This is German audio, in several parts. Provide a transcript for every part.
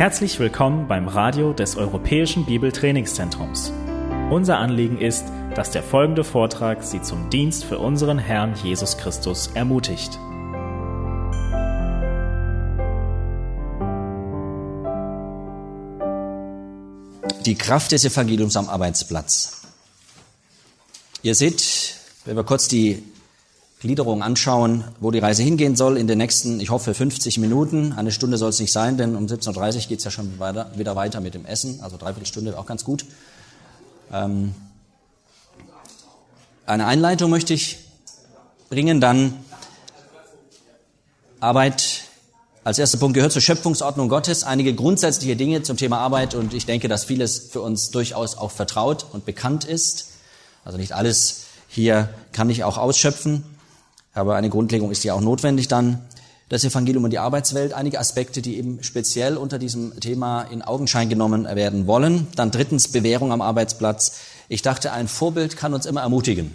Herzlich willkommen beim Radio des Europäischen Bibeltrainingszentrums. Unser Anliegen ist, dass der folgende Vortrag Sie zum Dienst für unseren Herrn Jesus Christus ermutigt. Die Kraft des Evangeliums am Arbeitsplatz. Ihr seht, wenn wir kurz die Gliederung anschauen, wo die Reise hingehen soll in den nächsten, ich hoffe, 50 Minuten. Eine Stunde soll es nicht sein, denn um 17.30 Uhr geht es ja schon weiter, wieder weiter mit dem Essen, also dreiviertel Stunde auch ganz gut. Ähm, eine Einleitung möchte ich bringen, dann Arbeit als erster Punkt gehört zur Schöpfungsordnung Gottes einige grundsätzliche Dinge zum Thema Arbeit und ich denke, dass vieles für uns durchaus auch vertraut und bekannt ist. Also nicht alles hier kann ich auch ausschöpfen. Aber eine Grundlegung ist ja auch notwendig dann. Das Evangelium und die Arbeitswelt, einige Aspekte, die eben speziell unter diesem Thema in Augenschein genommen werden wollen. Dann drittens Bewährung am Arbeitsplatz. Ich dachte, ein Vorbild kann uns immer ermutigen.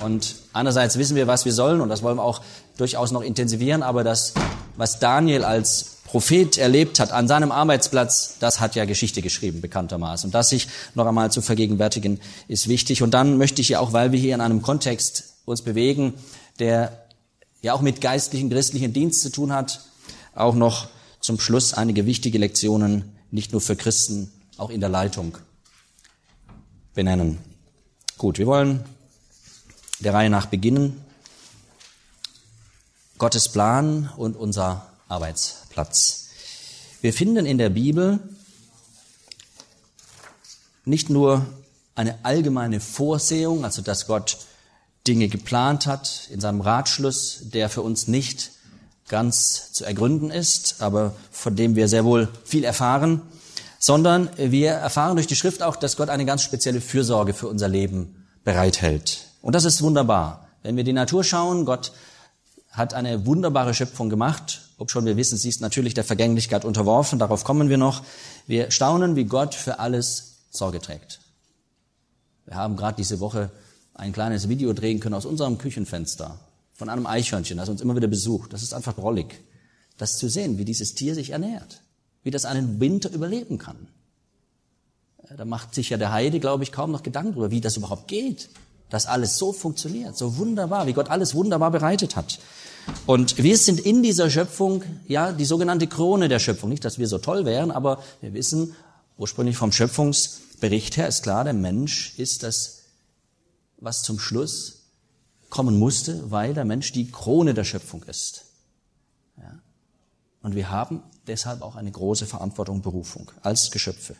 Und einerseits wissen wir, was wir sollen, und das wollen wir auch durchaus noch intensivieren, aber das, was Daniel als Prophet erlebt hat an seinem Arbeitsplatz, das hat ja Geschichte geschrieben, bekanntermaßen. Und das sich noch einmal zu vergegenwärtigen, ist wichtig. Und dann möchte ich ja auch, weil wir hier in einem Kontext uns bewegen, der ja auch mit geistlichen, christlichen Dienst zu tun hat, auch noch zum Schluss einige wichtige Lektionen, nicht nur für Christen, auch in der Leitung benennen. Gut, wir wollen der Reihe nach beginnen. Gottes Plan und unser Arbeitsplatz. Wir finden in der Bibel nicht nur eine allgemeine Vorsehung, also dass Gott Dinge geplant hat in seinem Ratschluss, der für uns nicht ganz zu ergründen ist, aber von dem wir sehr wohl viel erfahren, sondern wir erfahren durch die Schrift auch, dass Gott eine ganz spezielle Fürsorge für unser Leben bereithält. Und das ist wunderbar. Wenn wir die Natur schauen, Gott hat eine wunderbare Schöpfung gemacht, obschon wir wissen, sie ist natürlich der Vergänglichkeit unterworfen, darauf kommen wir noch. Wir staunen, wie Gott für alles Sorge trägt. Wir haben gerade diese Woche ein kleines Video drehen können aus unserem Küchenfenster von einem Eichhörnchen, das uns immer wieder besucht. Das ist einfach drollig, das zu sehen, wie dieses Tier sich ernährt, wie das einen Winter überleben kann. Da macht sich ja der Heide, glaube ich, kaum noch Gedanken darüber, wie das überhaupt geht, dass alles so funktioniert, so wunderbar, wie Gott alles wunderbar bereitet hat. Und wir sind in dieser Schöpfung, ja, die sogenannte Krone der Schöpfung. Nicht, dass wir so toll wären, aber wir wissen, ursprünglich vom Schöpfungsbericht her ist klar, der Mensch ist das was zum Schluss kommen musste, weil der Mensch die Krone der Schöpfung ist. Ja? Und wir haben deshalb auch eine große Verantwortung und Berufung als Geschöpfe.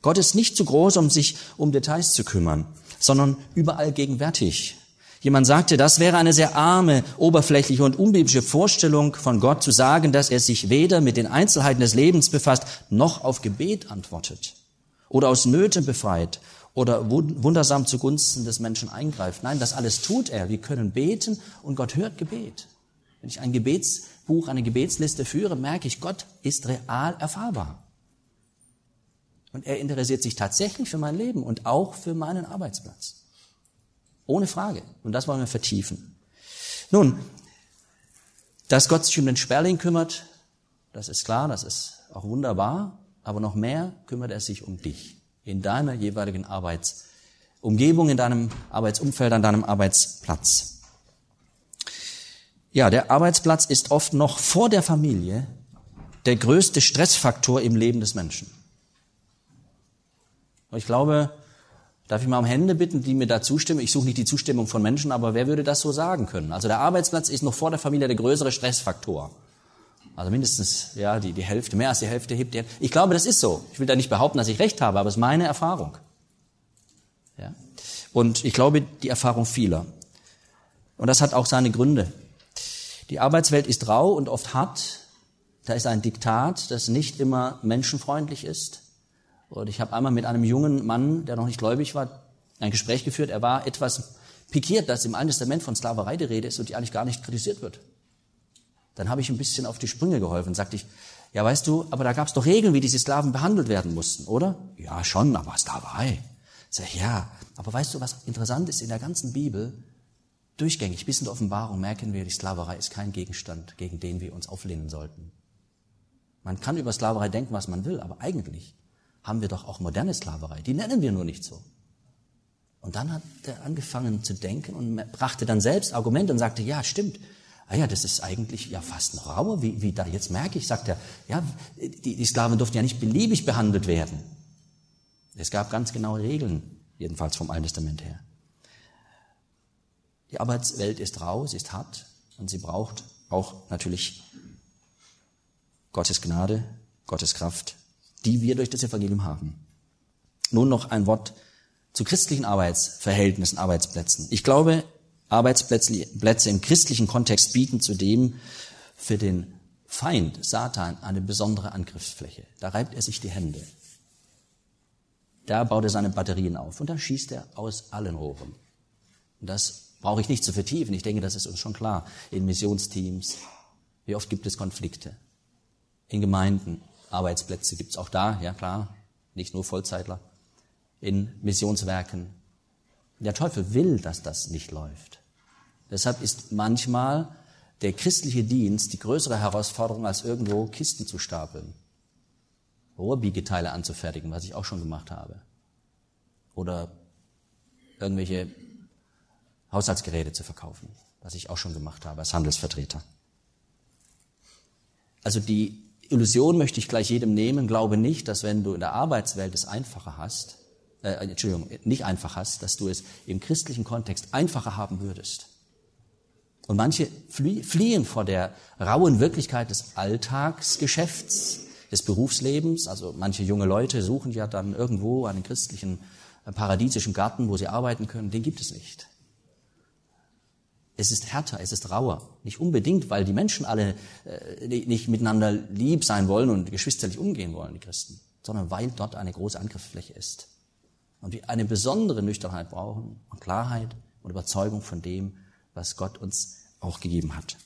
Gott ist nicht zu groß, um sich um Details zu kümmern, sondern überall gegenwärtig. Jemand sagte, das wäre eine sehr arme, oberflächliche und unbiblische Vorstellung von Gott zu sagen, dass er sich weder mit den Einzelheiten des Lebens befasst, noch auf Gebet antwortet oder aus Nöten befreit oder wundersam zugunsten des Menschen eingreift. Nein, das alles tut er. Wir können beten und Gott hört Gebet. Wenn ich ein Gebetsbuch, eine Gebetsliste führe, merke ich, Gott ist real erfahrbar. Und er interessiert sich tatsächlich für mein Leben und auch für meinen Arbeitsplatz. Ohne Frage. Und das wollen wir vertiefen. Nun, dass Gott sich um den Sperling kümmert, das ist klar, das ist auch wunderbar. Aber noch mehr kümmert er sich um dich in deiner jeweiligen Arbeitsumgebung, in deinem Arbeitsumfeld, an deinem Arbeitsplatz. Ja, der Arbeitsplatz ist oft noch vor der Familie der größte Stressfaktor im Leben des Menschen. Und ich glaube, darf ich mal um Hände bitten, die mir da zustimmen? Ich suche nicht die Zustimmung von Menschen, aber wer würde das so sagen können? Also der Arbeitsplatz ist noch vor der Familie der größere Stressfaktor. Also mindestens ja, die, die Hälfte, mehr als die Hälfte hebt die Ich glaube, das ist so. Ich will da nicht behaupten, dass ich recht habe, aber es ist meine Erfahrung. Ja? Und ich glaube, die Erfahrung vieler. Und das hat auch seine Gründe. Die Arbeitswelt ist rau und oft hart. Da ist ein Diktat, das nicht immer menschenfreundlich ist. Und ich habe einmal mit einem jungen Mann, der noch nicht gläubig war, ein Gespräch geführt. Er war etwas pikiert, dass im Alten Testament von Sklaverei die Rede ist und die eigentlich gar nicht kritisiert wird. Dann habe ich ein bisschen auf die Sprünge geholfen. Sagte ich, ja, weißt du, aber da gab es doch Regeln, wie diese Sklaven behandelt werden mussten, oder? Ja, schon, aber Sklaverei. Sag ich, ja, aber weißt du, was interessant ist in der ganzen Bibel? Durchgängig bis in der Offenbarung merken wir, die Sklaverei ist kein Gegenstand, gegen den wir uns auflehnen sollten. Man kann über Sklaverei denken, was man will, aber eigentlich haben wir doch auch moderne Sklaverei. Die nennen wir nur nicht so. Und dann hat er angefangen zu denken und brachte dann selbst Argumente und sagte, ja, stimmt. Ah ja, das ist eigentlich ja fast noch rauer, wie, wie da jetzt merke ich, sagt er, ja, die, die Sklaven durften ja nicht beliebig behandelt werden. Es gab ganz genaue Regeln, jedenfalls vom Alten Testament her. Die Arbeitswelt ist rau, sie ist hart und sie braucht auch natürlich Gottes Gnade, Gottes Kraft, die wir durch das Evangelium haben. Nun noch ein Wort zu christlichen Arbeitsverhältnissen, Arbeitsplätzen. Ich glaube, Arbeitsplätze im christlichen Kontext bieten zudem für den Feind, Satan, eine besondere Angriffsfläche. Da reibt er sich die Hände. Da baut er seine Batterien auf und da schießt er aus allen Rohren. Und das brauche ich nicht zu vertiefen. Ich denke, das ist uns schon klar. In Missionsteams, wie oft gibt es Konflikte? In Gemeinden, Arbeitsplätze gibt es auch da, ja klar, nicht nur Vollzeitler. In Missionswerken. Der Teufel will, dass das nicht läuft. Deshalb ist manchmal der christliche Dienst die größere Herausforderung, als irgendwo Kisten zu stapeln. Rohrbiegeteile anzufertigen, was ich auch schon gemacht habe. Oder irgendwelche Haushaltsgeräte zu verkaufen, was ich auch schon gemacht habe als Handelsvertreter. Also die Illusion möchte ich gleich jedem nehmen, glaube nicht, dass wenn du in der Arbeitswelt es einfacher hast, äh, Entschuldigung, nicht einfach hast, dass du es im christlichen Kontext einfacher haben würdest. Und manche fliehen vor der rauen Wirklichkeit des Alltagsgeschäfts, des Berufslebens. Also manche junge Leute suchen ja dann irgendwo einen christlichen, äh, paradiesischen Garten, wo sie arbeiten können. Den gibt es nicht. Es ist härter, es ist rauer. Nicht unbedingt, weil die Menschen alle äh, nicht miteinander lieb sein wollen und geschwisterlich umgehen wollen, die Christen, sondern weil dort eine große Angriffsfläche ist. Und wir eine besondere Nüchternheit brauchen und Klarheit und Überzeugung von dem, was Gott uns auch gegeben hat.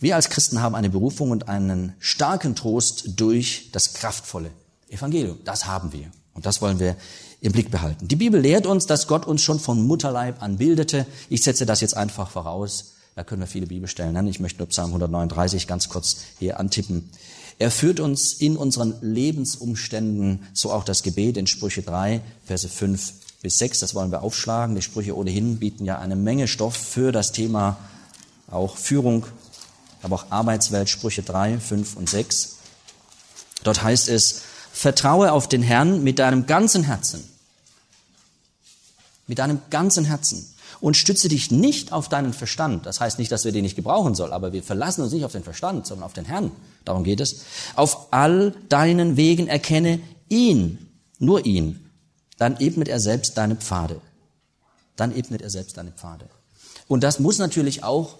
Wir als Christen haben eine Berufung und einen starken Trost durch das kraftvolle Evangelium. Das haben wir. Und das wollen wir im Blick behalten. Die Bibel lehrt uns, dass Gott uns schon von Mutterleib an bildete. Ich setze das jetzt einfach voraus. Da können wir viele Bibelstellen nennen. Ich möchte nur Psalm 139 ganz kurz hier antippen. Er führt uns in unseren Lebensumständen, so auch das Gebet in Sprüche 3, Verse 5 bis 6. Das wollen wir aufschlagen. Die Sprüche ohnehin bieten ja eine Menge Stoff für das Thema auch Führung, aber auch Arbeitswelt, Sprüche 3, 5 und 6. Dort heißt es, vertraue auf den Herrn mit deinem ganzen Herzen. Mit deinem ganzen Herzen. Und stütze dich nicht auf deinen Verstand. Das heißt nicht, dass wir den nicht gebrauchen sollen, aber wir verlassen uns nicht auf den Verstand, sondern auf den Herrn. Darum geht es. Auf all deinen Wegen erkenne ihn, nur ihn. Dann ebnet er selbst deine Pfade. Dann ebnet er selbst deine Pfade. Und das muss natürlich auch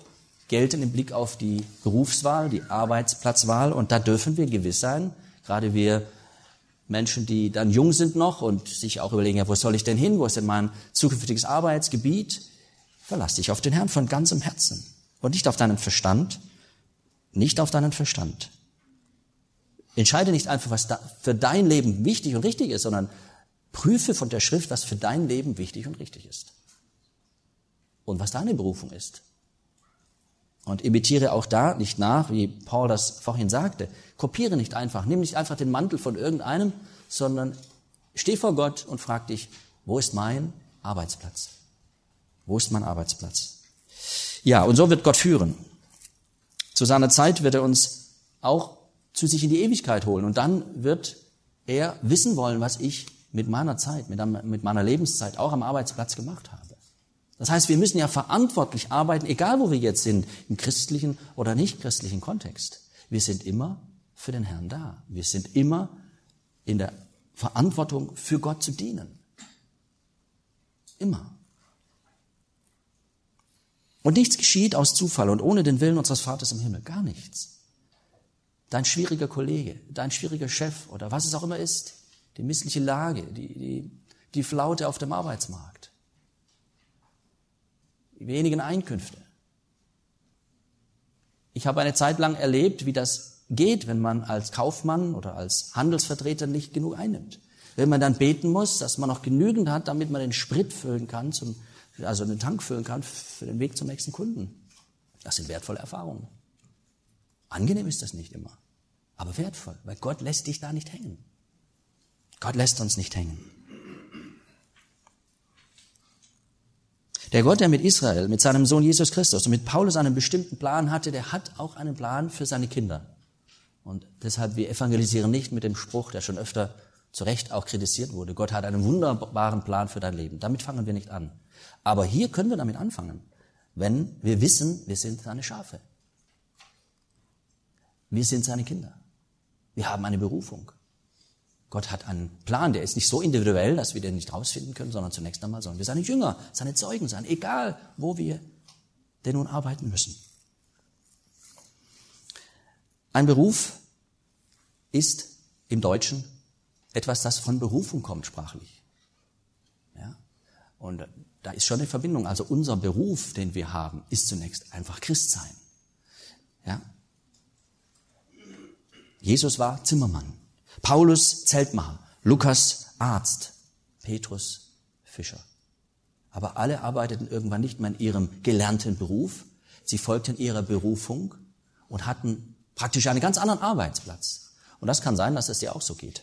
gelten im Blick auf die Berufswahl, die Arbeitsplatzwahl. Und da dürfen wir gewiss sein, gerade wir Menschen, die dann jung sind noch und sich auch überlegen, ja, wo soll ich denn hin? Wo ist denn mein zukünftiges Arbeitsgebiet? Verlass dich auf den Herrn von ganzem Herzen und nicht auf deinen Verstand, nicht auf deinen Verstand. Entscheide nicht einfach, was für dein Leben wichtig und richtig ist, sondern prüfe von der Schrift, was für dein Leben wichtig und richtig ist. Und was deine Berufung ist. Und imitiere auch da nicht nach, wie Paul das vorhin sagte. Kopiere nicht einfach, nimm nicht einfach den Mantel von irgendeinem, sondern steh vor Gott und frag dich, wo ist mein Arbeitsplatz? Wo ist mein Arbeitsplatz? Ja, und so wird Gott führen. Zu seiner Zeit wird er uns auch zu sich in die Ewigkeit holen. Und dann wird er wissen wollen, was ich mit meiner Zeit, mit meiner Lebenszeit auch am Arbeitsplatz gemacht habe. Das heißt, wir müssen ja verantwortlich arbeiten, egal wo wir jetzt sind, im christlichen oder nicht christlichen Kontext. Wir sind immer für den Herrn da. Wir sind immer in der Verantwortung, für Gott zu dienen. Immer. Und nichts geschieht aus Zufall und ohne den Willen unseres Vaters im Himmel. Gar nichts. Dein schwieriger Kollege, dein schwieriger Chef oder was es auch immer ist, die missliche Lage, die, die, die Flaute auf dem Arbeitsmarkt die wenigen Einkünfte. Ich habe eine Zeit lang erlebt, wie das geht, wenn man als Kaufmann oder als Handelsvertreter nicht genug einnimmt. Wenn man dann beten muss, dass man noch genügend hat, damit man den Sprit füllen kann, zum, also den Tank füllen kann für den Weg zum nächsten Kunden. Das sind wertvolle Erfahrungen. Angenehm ist das nicht immer. aber wertvoll, weil Gott lässt dich da nicht hängen. Gott lässt uns nicht hängen. Der Gott, der mit Israel, mit seinem Sohn Jesus Christus und mit Paulus einen bestimmten Plan hatte, der hat auch einen Plan für seine Kinder. Und deshalb, wir evangelisieren nicht mit dem Spruch, der schon öfter zu Recht auch kritisiert wurde. Gott hat einen wunderbaren Plan für dein Leben. Damit fangen wir nicht an. Aber hier können wir damit anfangen, wenn wir wissen, wir sind seine Schafe. Wir sind seine Kinder. Wir haben eine Berufung. Gott hat einen Plan, der ist nicht so individuell, dass wir den nicht rausfinden können, sondern zunächst einmal sollen wir seine Jünger, seine Zeugen sein, egal wo wir denn nun arbeiten müssen. Ein Beruf ist im Deutschen etwas, das von Berufung kommt, sprachlich. Ja? Und da ist schon eine Verbindung. Also unser Beruf, den wir haben, ist zunächst einfach Christsein. Ja? Jesus war Zimmermann, Paulus Zeltmacher, Lukas Arzt, Petrus Fischer. Aber alle arbeiteten irgendwann nicht mehr in ihrem gelernten Beruf. Sie folgten ihrer Berufung und hatten praktisch einen ganz anderen Arbeitsplatz. Und das kann sein, dass es dir auch so geht.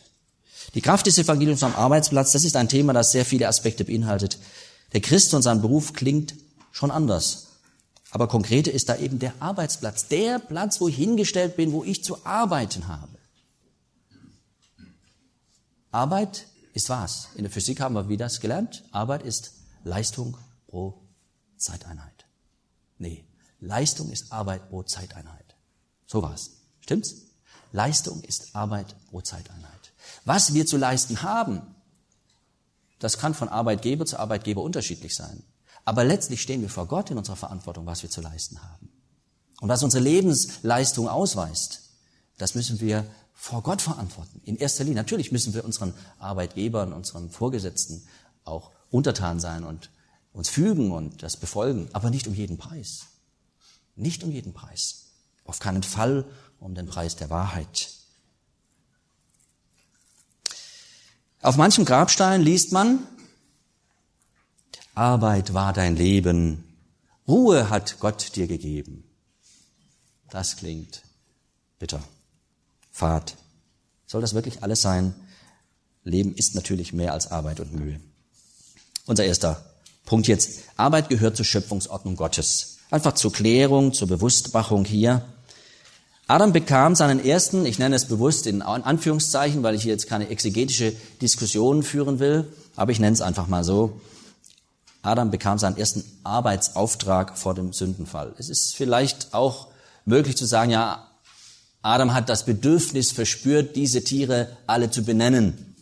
Die Kraft des Evangeliums am Arbeitsplatz, das ist ein Thema, das sehr viele Aspekte beinhaltet. Der Christ und sein Beruf klingt schon anders. Aber konkrete ist da eben der Arbeitsplatz, der Platz, wo ich hingestellt bin, wo ich zu arbeiten habe. Arbeit ist was? In der Physik haben wir wie das gelernt. Arbeit ist Leistung pro Zeiteinheit. Nee, Leistung ist Arbeit pro Zeiteinheit. So war's. Stimmt's? Leistung ist Arbeit pro Zeiteinheit. Was wir zu leisten haben, das kann von Arbeitgeber zu Arbeitgeber unterschiedlich sein. Aber letztlich stehen wir vor Gott in unserer Verantwortung, was wir zu leisten haben. Und was unsere Lebensleistung ausweist, das müssen wir vor Gott verantworten. In erster Linie. Natürlich müssen wir unseren Arbeitgebern, unseren Vorgesetzten auch untertan sein und uns fügen und das befolgen, aber nicht um jeden Preis. Nicht um jeden Preis. Auf keinen Fall um den Preis der Wahrheit. Auf manchem Grabstein liest man, Arbeit war dein Leben, Ruhe hat Gott dir gegeben. Das klingt bitter. Fahrt. Soll das wirklich alles sein? Leben ist natürlich mehr als Arbeit und Mühe. Unser erster Punkt jetzt. Arbeit gehört zur Schöpfungsordnung Gottes. Einfach zur Klärung, zur Bewusstmachung hier. Adam bekam seinen ersten, ich nenne es bewusst in Anführungszeichen, weil ich hier jetzt keine exegetische Diskussion führen will, aber ich nenne es einfach mal so. Adam bekam seinen ersten Arbeitsauftrag vor dem Sündenfall. Es ist vielleicht auch möglich zu sagen, ja, Adam hat das Bedürfnis verspürt, diese Tiere alle zu benennen.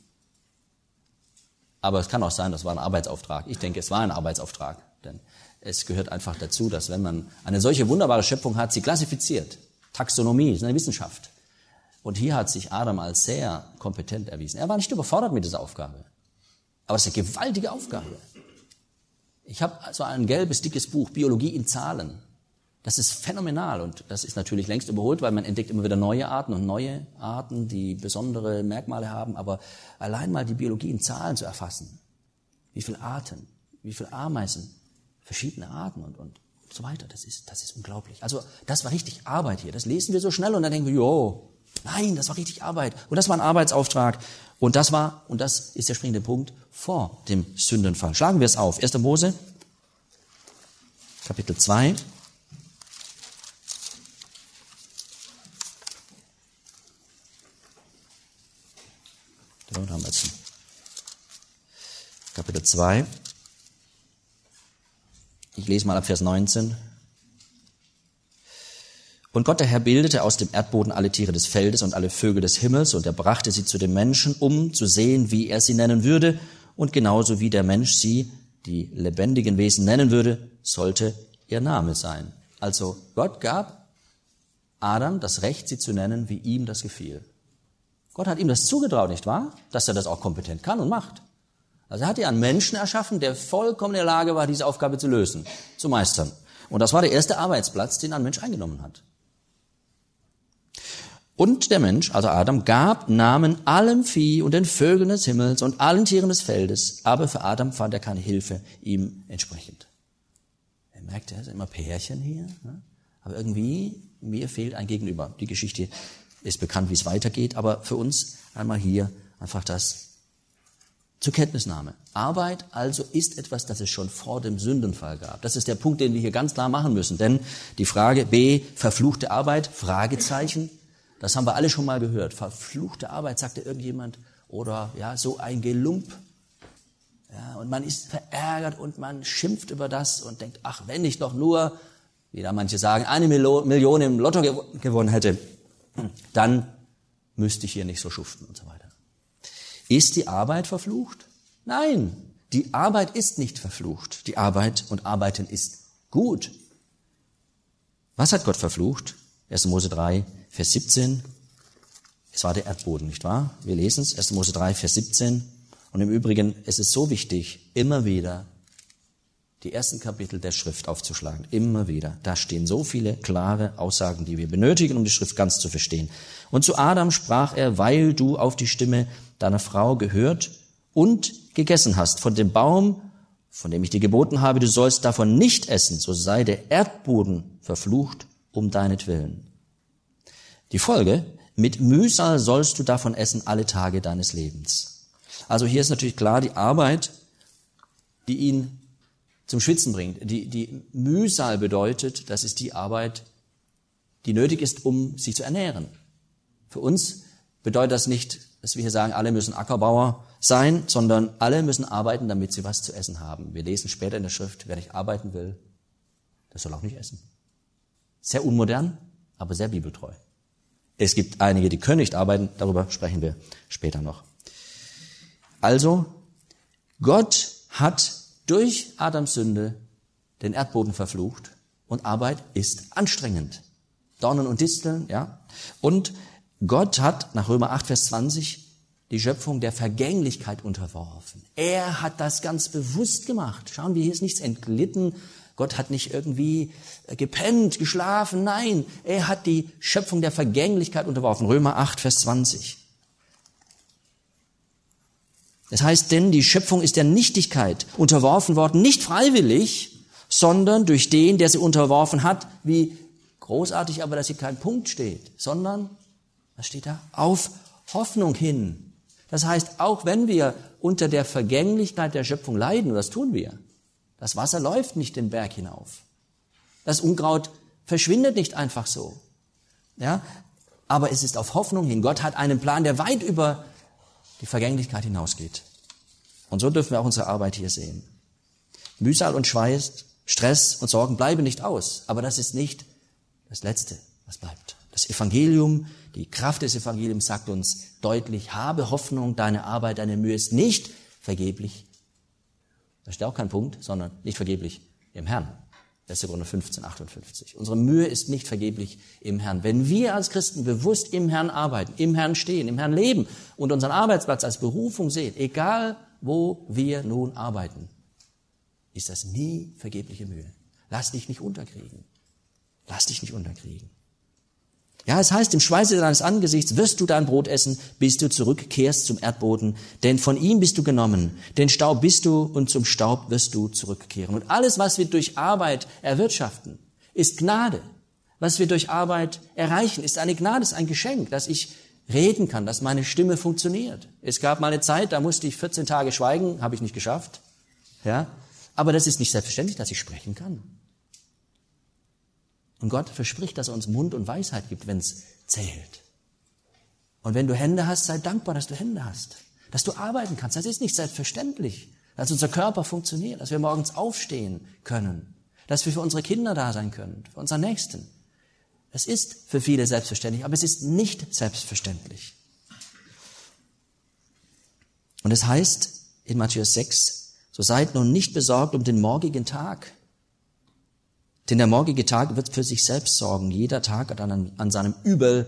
Aber es kann auch sein, das war ein Arbeitsauftrag. Ich denke, es war ein Arbeitsauftrag, denn es gehört einfach dazu, dass wenn man eine solche wunderbare Schöpfung hat, sie klassifiziert, Taxonomie, ist eine Wissenschaft. Und hier hat sich Adam als sehr kompetent erwiesen. Er war nicht überfordert mit dieser Aufgabe. Aber es ist eine gewaltige Aufgabe. Ich habe also ein gelbes, dickes Buch, Biologie in Zahlen. Das ist phänomenal und das ist natürlich längst überholt, weil man entdeckt immer wieder neue Arten und neue Arten, die besondere Merkmale haben. Aber allein mal die Biologie in Zahlen zu erfassen, wie viele Arten, wie viele Ameisen, verschiedene Arten und, und so weiter. Das ist, das ist unglaublich. Also das war richtig Arbeit hier. Das lesen wir so schnell und dann denken wir, jo, nein, das war richtig Arbeit. Und das war ein Arbeitsauftrag. Und das war, und das ist der springende Punkt, vor dem Sündenfall. Schlagen wir es auf. 1. Mose, Kapitel 2. Dort haben wir es. Kapitel 2. Ich lese mal ab Vers 19. Und Gott der Herr bildete aus dem Erdboden alle Tiere des Feldes und alle Vögel des Himmels, und er brachte sie zu dem Menschen, um zu sehen, wie er sie nennen würde, und genauso wie der Mensch sie, die lebendigen Wesen, nennen würde, sollte ihr Name sein. Also Gott gab Adam das Recht, sie zu nennen, wie ihm das gefiel. Gott hat ihm das zugetraut, nicht wahr? Dass er das auch kompetent kann und macht. Also er hat ja einen Menschen erschaffen, der vollkommen in der Lage war, diese Aufgabe zu lösen, zu meistern. Und das war der erste Arbeitsplatz, den ein Mensch eingenommen hat. Und der Mensch, also Adam, gab Namen allem Vieh und den Vögeln des Himmels und allen Tieren des Feldes, aber für Adam fand er keine Hilfe ihm entsprechend. Er merkt, er ist immer Pärchen hier, ne? aber irgendwie, mir fehlt ein Gegenüber. Die Geschichte ist bekannt, wie es weitergeht, aber für uns einmal hier einfach das zur Kenntnisnahme. Arbeit also ist etwas, das es schon vor dem Sündenfall gab. Das ist der Punkt, den wir hier ganz klar machen müssen. Denn die Frage B, verfluchte Arbeit, Fragezeichen, das haben wir alle schon mal gehört. Verfluchte Arbeit, sagte irgendjemand. Oder ja, so ein Gelump. Ja, und man ist verärgert und man schimpft über das und denkt, ach, wenn ich doch nur, wie da manche sagen, eine Million im Lotto gewonnen hätte, dann müsste ich hier nicht so schuften und so weiter. Ist die Arbeit verflucht? Nein, die Arbeit ist nicht verflucht. Die Arbeit und Arbeiten ist gut. Was hat Gott verflucht? 1. Mose 3, Vers 17. Es war der Erdboden, nicht wahr? Wir lesen es, 1. Mose 3, Vers 17. Und im Übrigen, es ist so wichtig, immer wieder die ersten Kapitel der Schrift aufzuschlagen. Immer wieder. Da stehen so viele klare Aussagen, die wir benötigen, um die Schrift ganz zu verstehen. Und zu Adam sprach er, weil du auf die Stimme deiner Frau gehört und gegessen hast von dem Baum, von dem ich dir geboten habe, du sollst davon nicht essen, so sei der Erdboden verflucht um deinetwillen. Die Folge, mit Mühsal sollst du davon essen alle Tage deines Lebens. Also hier ist natürlich klar die Arbeit, die ihn zum Schwitzen bringt. Die, die Mühsal bedeutet, das ist die Arbeit, die nötig ist, um sich zu ernähren. Für uns bedeutet das nicht, dass wir hier sagen, alle müssen Ackerbauer sein, sondern alle müssen arbeiten, damit sie was zu essen haben. Wir lesen später in der Schrift, wer nicht arbeiten will, der soll auch nicht essen. Sehr unmodern, aber sehr bibeltreu. Es gibt einige, die können nicht arbeiten, darüber sprechen wir später noch. Also, Gott hat durch Adams Sünde den Erdboden verflucht und Arbeit ist anstrengend. Dornen und Disteln, ja. Und Gott hat nach Römer 8, Vers 20 die Schöpfung der Vergänglichkeit unterworfen. Er hat das ganz bewusst gemacht. Schauen wir, hier ist nichts entglitten. Gott hat nicht irgendwie äh, gepennt, geschlafen. Nein, er hat die Schöpfung der Vergänglichkeit unterworfen. Römer 8, Vers 20. Das heißt, denn die Schöpfung ist der Nichtigkeit unterworfen worden, nicht freiwillig, sondern durch den, der sie unterworfen hat, wie großartig aber, dass hier kein Punkt steht, sondern was steht da? Auf Hoffnung hin. Das heißt, auch wenn wir unter der Vergänglichkeit der Schöpfung leiden, und das tun wir, das Wasser läuft nicht den Berg hinauf. Das Unkraut verschwindet nicht einfach so. Ja? Aber es ist auf Hoffnung hin. Gott hat einen Plan, der weit über die Vergänglichkeit hinausgeht. Und so dürfen wir auch unsere Arbeit hier sehen. Mühsal und Schweiß, Stress und Sorgen bleiben nicht aus. Aber das ist nicht das Letzte, was bleibt. Das Evangelium, die Kraft des Evangeliums sagt uns deutlich, habe Hoffnung, deine Arbeit, deine Mühe ist nicht vergeblich. Da steht auch kein Punkt, sondern nicht vergeblich im Herrn. 1. Korinther 15, 58. Unsere Mühe ist nicht vergeblich im Herrn. Wenn wir als Christen bewusst im Herrn arbeiten, im Herrn stehen, im Herrn leben und unseren Arbeitsplatz als Berufung sehen, egal wo wir nun arbeiten, ist das nie vergebliche Mühe. Lass dich nicht unterkriegen. Lass dich nicht unterkriegen. Ja, es heißt, im Schweiße deines Angesichts wirst du dein Brot essen, bis du zurückkehrst zum Erdboden, denn von ihm bist du genommen, den Staub bist du und zum Staub wirst du zurückkehren. Und alles, was wir durch Arbeit erwirtschaften, ist Gnade. Was wir durch Arbeit erreichen, ist eine Gnade, ist ein Geschenk, dass ich reden kann, dass meine Stimme funktioniert. Es gab mal eine Zeit, da musste ich 14 Tage schweigen, habe ich nicht geschafft. Ja, aber das ist nicht selbstverständlich, dass ich sprechen kann. Und Gott verspricht, dass er uns Mund und Weisheit gibt, wenn es zählt. Und wenn du Hände hast, sei dankbar, dass du Hände hast. Dass du arbeiten kannst. Das ist nicht selbstverständlich. Dass unser Körper funktioniert, dass wir morgens aufstehen können, dass wir für unsere Kinder da sein können, für unseren Nächsten. Es ist für viele selbstverständlich, aber es ist nicht selbstverständlich. Und es heißt in Matthäus 6, so seid nun nicht besorgt um den morgigen Tag, denn der morgige Tag wird für sich selbst sorgen. Jeder Tag hat an, an seinem Übel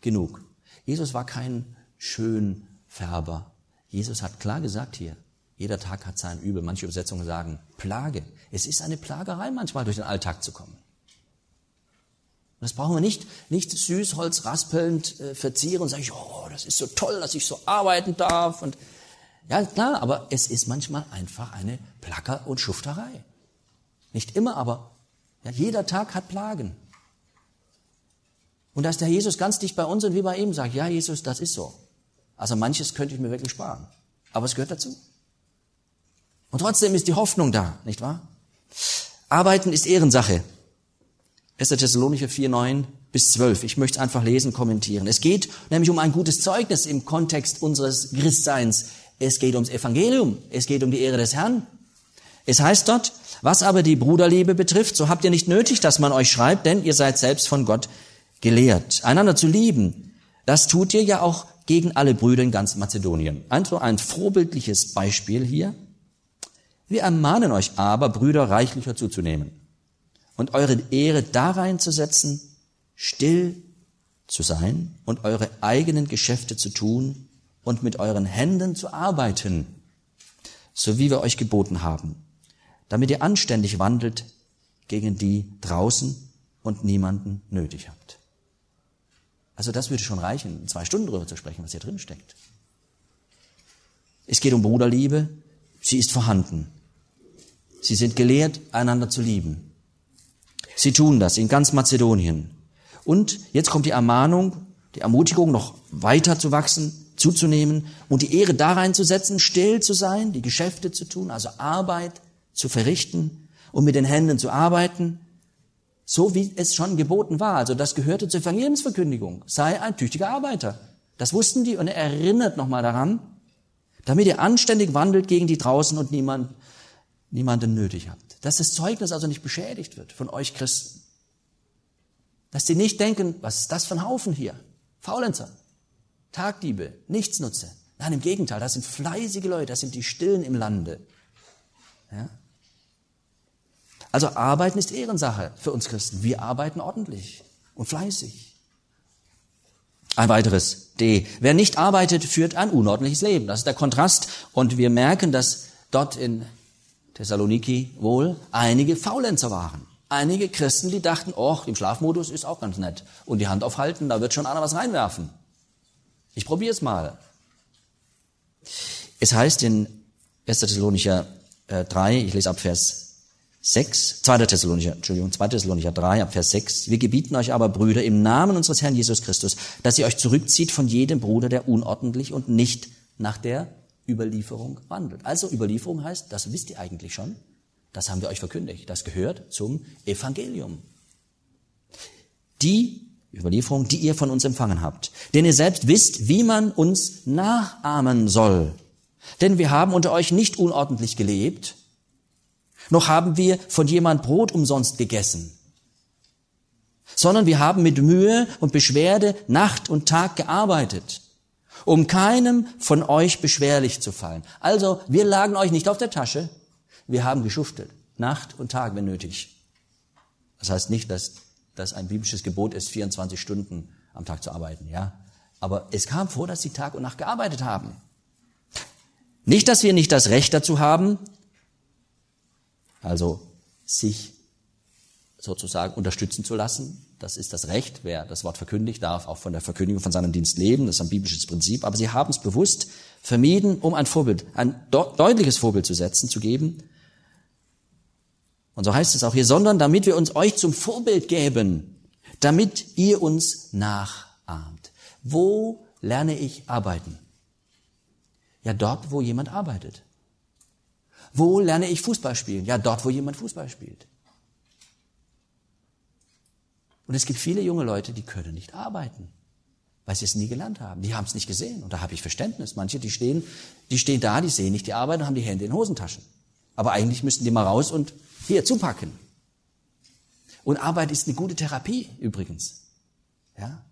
genug. Jesus war kein Schönfärber. Jesus hat klar gesagt hier, jeder Tag hat sein Übel. Manche Übersetzungen sagen Plage. Es ist eine Plagerei manchmal durch den Alltag zu kommen. das brauchen wir nicht, nicht Süßholz raspelnd äh, verzieren und sagen, oh, das ist so toll, dass ich so arbeiten darf. Und ja, klar, aber es ist manchmal einfach eine Placker und Schufterei. Nicht immer, aber ja, jeder Tag hat Plagen. Und da ist der Jesus ganz dicht bei uns und wie bei ihm sagt, ja Jesus, das ist so. Also manches könnte ich mir wirklich sparen. Aber es gehört dazu. Und trotzdem ist die Hoffnung da, nicht wahr? Arbeiten ist Ehrensache. 1. Thessalonicher 4, 9 bis 12. Ich möchte es einfach lesen, kommentieren. Es geht nämlich um ein gutes Zeugnis im Kontext unseres Christseins. Es geht ums Evangelium. Es geht um die Ehre des Herrn. Es heißt dort, was aber die Bruderliebe betrifft, so habt ihr nicht nötig, dass man euch schreibt, denn ihr seid selbst von Gott gelehrt, einander zu lieben. Das tut ihr ja auch gegen alle Brüder in ganz Mazedonien. Also ein vorbildliches Beispiel hier. Wir ermahnen euch aber, Brüder reichlicher zuzunehmen und eure Ehre darein zu setzen, still zu sein und eure eigenen Geschäfte zu tun und mit euren Händen zu arbeiten, so wie wir euch geboten haben, damit ihr anständig wandelt gegen die draußen und niemanden nötig habt. Also das würde schon reichen, zwei Stunden darüber zu sprechen, was hier drin steckt. Es geht um Bruderliebe, sie ist vorhanden. Sie sind gelehrt, einander zu lieben. Sie tun das in ganz Mazedonien. Und jetzt kommt die Ermahnung, die Ermutigung, noch weiter zu wachsen, zuzunehmen und die Ehre da reinzusetzen, still zu sein, die Geschäfte zu tun, also Arbeit zu verrichten und mit den Händen zu arbeiten, so wie es schon geboten war. Also das gehörte zur Evangeliumsverkündigung. Sei ein tüchtiger Arbeiter. Das wussten die und er erinnert nochmal daran, damit ihr anständig wandelt gegen die draußen und niemand, niemanden nötig habt. Dass das Zeugnis also nicht beschädigt wird von euch Christen. Dass die nicht denken, was ist das für ein Haufen hier? Faulenzer, Tagdiebe, Nichtsnutze. Nein, im Gegenteil, das sind fleißige Leute, das sind die Stillen im Lande. Ja? Also arbeiten ist Ehrensache für uns Christen. Wir arbeiten ordentlich und fleißig. Ein weiteres D. Wer nicht arbeitet, führt ein unordentliches Leben. Das ist der Kontrast. Und wir merken, dass dort in Thessaloniki wohl einige Faulenzer waren. Einige Christen, die dachten, oh, im Schlafmodus ist auch ganz nett. Und die Hand aufhalten, da wird schon einer was reinwerfen. Ich probiere es mal. Es heißt in 1. Thessalonicher 3, äh, ich lese ab Vers 6, 2. Thessalonicher, Entschuldigung, 2. Thessalonicher 3, ab Vers 6. Wir gebieten euch aber, Brüder, im Namen unseres Herrn Jesus Christus, dass ihr euch zurückzieht von jedem Bruder, der unordentlich und nicht nach der Überlieferung wandelt. Also Überlieferung heißt, das wisst ihr eigentlich schon, das haben wir euch verkündigt. Das gehört zum Evangelium. Die Überlieferung, die ihr von uns empfangen habt. Denn ihr selbst wisst, wie man uns nachahmen soll. Denn wir haben unter euch nicht unordentlich gelebt, noch haben wir von jemand Brot umsonst gegessen, sondern wir haben mit Mühe und Beschwerde Nacht und Tag gearbeitet, um keinem von euch beschwerlich zu fallen. Also, wir lagen euch nicht auf der Tasche, wir haben geschuftet, Nacht und Tag, wenn nötig. Das heißt nicht, dass das ein biblisches Gebot ist, 24 Stunden am Tag zu arbeiten, ja. Aber es kam vor, dass sie Tag und Nacht gearbeitet haben. Nicht, dass wir nicht das Recht dazu haben, also sich sozusagen unterstützen zu lassen. Das ist das Recht. Wer das Wort verkündigt, darf auch von der Verkündigung von seinem Dienst leben. Das ist ein biblisches Prinzip. Aber sie haben es bewusst vermieden, um ein Vorbild, ein deutliches Vorbild zu setzen, zu geben. Und so heißt es auch hier, sondern damit wir uns euch zum Vorbild geben, damit ihr uns nachahmt. Wo lerne ich arbeiten? Ja, dort, wo jemand arbeitet. Wo lerne ich Fußball spielen? Ja, dort, wo jemand Fußball spielt. Und es gibt viele junge Leute, die können nicht arbeiten, weil sie es nie gelernt haben. Die haben es nicht gesehen. Und da habe ich Verständnis. Manche, die stehen, die stehen da, die sehen nicht die Arbeit und haben die Hände in Hosentaschen. Aber eigentlich müssten die mal raus und hier zupacken. Und Arbeit ist eine gute Therapie übrigens. Ja?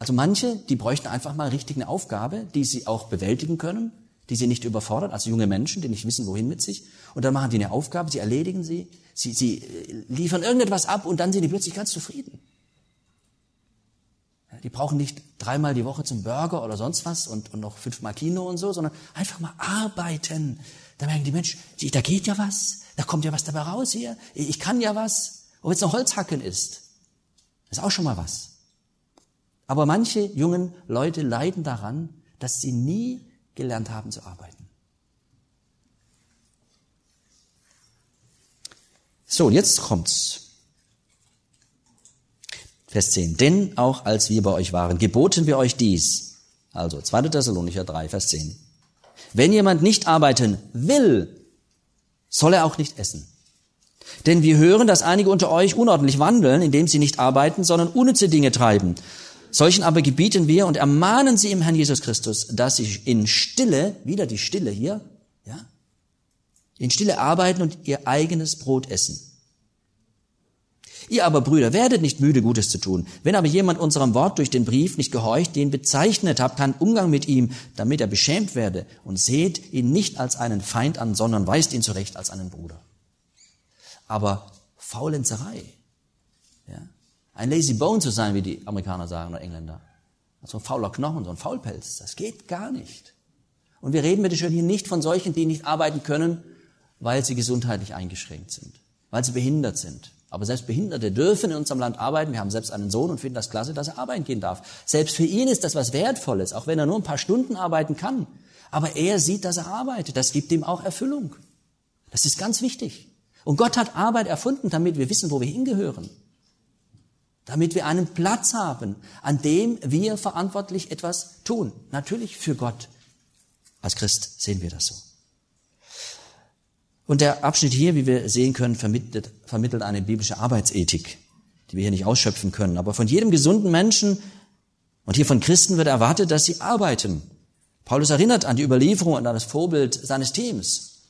Also manche, die bräuchten einfach mal richtig eine Aufgabe, die sie auch bewältigen können die sie nicht überfordert, als junge Menschen, die nicht wissen, wohin mit sich. Und dann machen die eine Aufgabe, sie erledigen sie, sie, sie äh, liefern irgendetwas ab und dann sind die plötzlich ganz zufrieden. Die brauchen nicht dreimal die Woche zum Burger oder sonst was und, und noch fünfmal Kino und so, sondern einfach mal arbeiten. Da merken die Menschen, da geht ja was, da kommt ja was dabei raus hier, ich kann ja was. Wenn es noch Holzhacken ist, ist auch schon mal was. Aber manche jungen Leute leiden daran, dass sie nie gelernt haben zu arbeiten. So, jetzt kommt's. Vers 10. Denn auch als wir bei euch waren, geboten wir euch dies. Also 2. Thessalonicher 3, Vers 10. Wenn jemand nicht arbeiten will, soll er auch nicht essen. Denn wir hören, dass einige unter euch unordentlich wandeln, indem sie nicht arbeiten, sondern unnütze Dinge treiben. Solchen aber gebieten wir und ermahnen sie im Herrn Jesus Christus, dass sie in Stille, wieder die Stille hier, ja, in Stille arbeiten und ihr eigenes Brot essen. Ihr aber, Brüder, werdet nicht müde, Gutes zu tun. Wenn aber jemand unserem Wort durch den Brief nicht gehorcht, den bezeichnet habt, keinen Umgang mit ihm, damit er beschämt werde und seht ihn nicht als einen Feind an, sondern weist ihn zurecht als einen Bruder. Aber Faulenzerei, ein lazy bone zu sein, wie die Amerikaner sagen oder Engländer, so ein fauler Knochen, so ein Faulpelz, das geht gar nicht. Und wir reden bitte schön hier nicht von solchen, die nicht arbeiten können, weil sie gesundheitlich eingeschränkt sind, weil sie behindert sind. Aber selbst Behinderte dürfen in unserem Land arbeiten. Wir haben selbst einen Sohn und finden das klasse, dass er arbeiten gehen darf. Selbst für ihn ist das was Wertvolles, auch wenn er nur ein paar Stunden arbeiten kann. Aber er sieht, dass er arbeitet. Das gibt ihm auch Erfüllung. Das ist ganz wichtig. Und Gott hat Arbeit erfunden, damit wir wissen, wo wir hingehören. Damit wir einen Platz haben, an dem wir verantwortlich etwas tun. Natürlich für Gott. Als Christ sehen wir das so. Und der Abschnitt hier, wie wir sehen können, vermittelt, vermittelt eine biblische Arbeitsethik, die wir hier nicht ausschöpfen können. Aber von jedem gesunden Menschen und hier von Christen wird erwartet, dass sie arbeiten. Paulus erinnert an die Überlieferung und an das Vorbild seines Teams.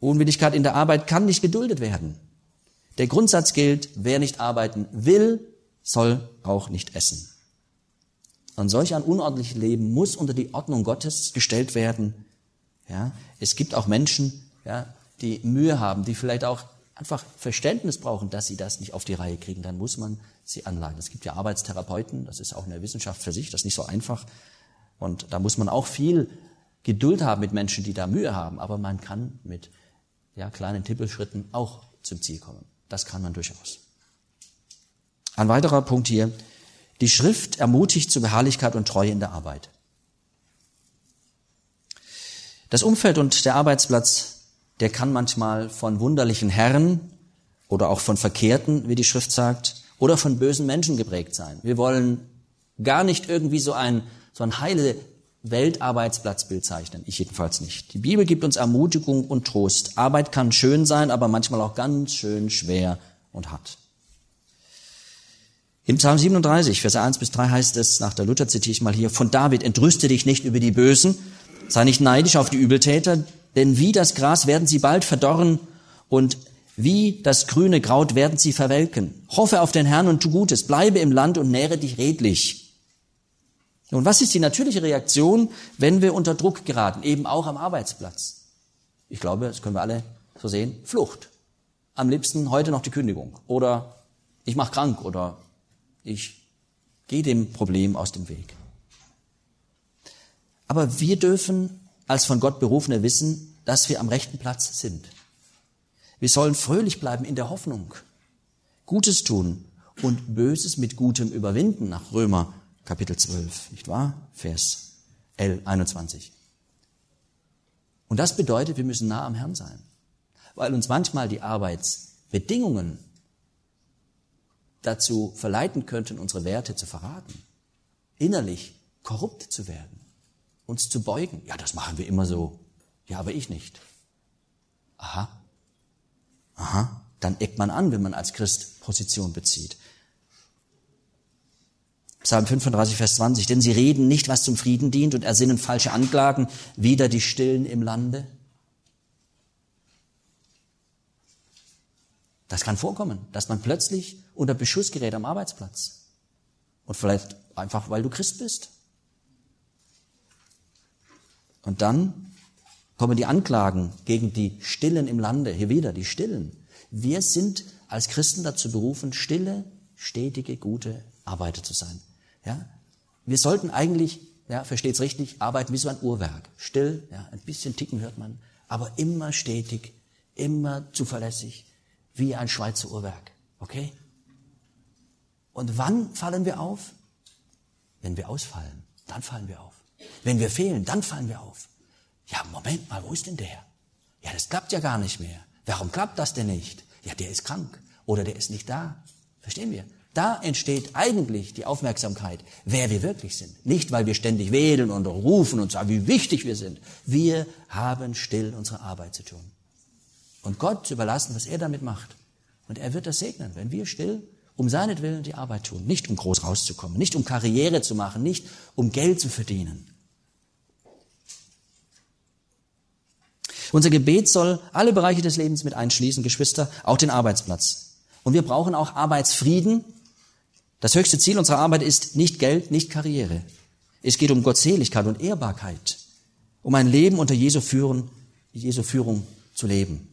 Unwilligkeit in der Arbeit kann nicht geduldet werden. Der Grundsatz gilt, wer nicht arbeiten will, soll auch nicht essen. Und solch ein unordentliches Leben muss unter die Ordnung Gottes gestellt werden. Ja, es gibt auch Menschen, ja, die Mühe haben, die vielleicht auch einfach Verständnis brauchen, dass sie das nicht auf die Reihe kriegen, dann muss man sie anleiten. Es gibt ja Arbeitstherapeuten, das ist auch eine Wissenschaft für sich, das ist nicht so einfach. Und da muss man auch viel Geduld haben mit Menschen, die da Mühe haben. Aber man kann mit ja, kleinen Tippelschritten auch zum Ziel kommen. Das kann man durchaus. Ein weiterer Punkt hier. Die Schrift ermutigt zu Beharrlichkeit und Treue in der Arbeit. Das Umfeld und der Arbeitsplatz der kann manchmal von wunderlichen Herren oder auch von Verkehrten, wie die Schrift sagt, oder von bösen Menschen geprägt sein. Wir wollen gar nicht irgendwie so ein, so ein heile Weltarbeitsplatzbild zeichnen. Ich jedenfalls nicht. Die Bibel gibt uns Ermutigung und Trost. Arbeit kann schön sein, aber manchmal auch ganz schön schwer und hart. Im Psalm 37, Vers 1 bis 3 heißt es, nach der Luther zitiere ich mal hier, von David, entrüste dich nicht über die Bösen, sei nicht neidisch auf die Übeltäter, denn wie das Gras werden sie bald verdorren und wie das grüne Kraut werden sie verwelken. Hoffe auf den Herrn und tu Gutes, bleibe im Land und nähre dich redlich. Und was ist die natürliche Reaktion, wenn wir unter Druck geraten, eben auch am Arbeitsplatz? Ich glaube, das können wir alle so sehen, Flucht. Am liebsten heute noch die Kündigung oder ich mache krank oder ich gehe dem Problem aus dem Weg. Aber wir dürfen als von Gott Berufene wissen, dass wir am rechten Platz sind. Wir sollen fröhlich bleiben in der Hoffnung, Gutes tun und Böses mit Gutem überwinden, nach Römer Kapitel 12, nicht wahr? Vers 11, 21. Und das bedeutet, wir müssen nah am Herrn sein, weil uns manchmal die Arbeitsbedingungen dazu verleiten könnten, unsere Werte zu verraten, innerlich korrupt zu werden uns zu beugen. Ja, das machen wir immer so. Ja, aber ich nicht. Aha. Aha. Dann eckt man an, wenn man als Christ Position bezieht. Psalm 35, Vers 20. Denn sie reden nicht, was zum Frieden dient und ersinnen falsche Anklagen, wieder die Stillen im Lande. Das kann vorkommen, dass man plötzlich unter Beschuss gerät am Arbeitsplatz. Und vielleicht einfach, weil du Christ bist. Und dann kommen die Anklagen gegen die Stillen im Lande. Hier wieder die Stillen. Wir sind als Christen dazu berufen, stille, stetige, gute Arbeiter zu sein. Ja? Wir sollten eigentlich, ja, versteht's richtig, arbeiten wie so ein Uhrwerk. Still, ja, ein bisschen ticken hört man, aber immer stetig, immer zuverlässig, wie ein Schweizer Uhrwerk. Okay? Und wann fallen wir auf? Wenn wir ausfallen, dann fallen wir auf. Wenn wir fehlen, dann fallen wir auf. Ja, Moment mal, wo ist denn der? Ja, das klappt ja gar nicht mehr. Warum klappt das denn nicht? Ja, der ist krank oder der ist nicht da. Verstehen wir? Da entsteht eigentlich die Aufmerksamkeit, wer wir wirklich sind. Nicht, weil wir ständig wählen und rufen und sagen, wie wichtig wir sind. Wir haben still unsere Arbeit zu tun. Und Gott überlassen, was er damit macht. Und er wird das segnen, wenn wir still um seinetwillen die Arbeit tun. Nicht um groß rauszukommen, nicht um Karriere zu machen, nicht um Geld zu verdienen. Unser Gebet soll alle Bereiche des Lebens mit einschließen, Geschwister, auch den Arbeitsplatz. Und wir brauchen auch Arbeitsfrieden. Das höchste Ziel unserer Arbeit ist nicht Geld, nicht Karriere. Es geht um Gottseligkeit und Ehrbarkeit, um ein Leben unter Jesu, Führen, Jesu Führung zu leben.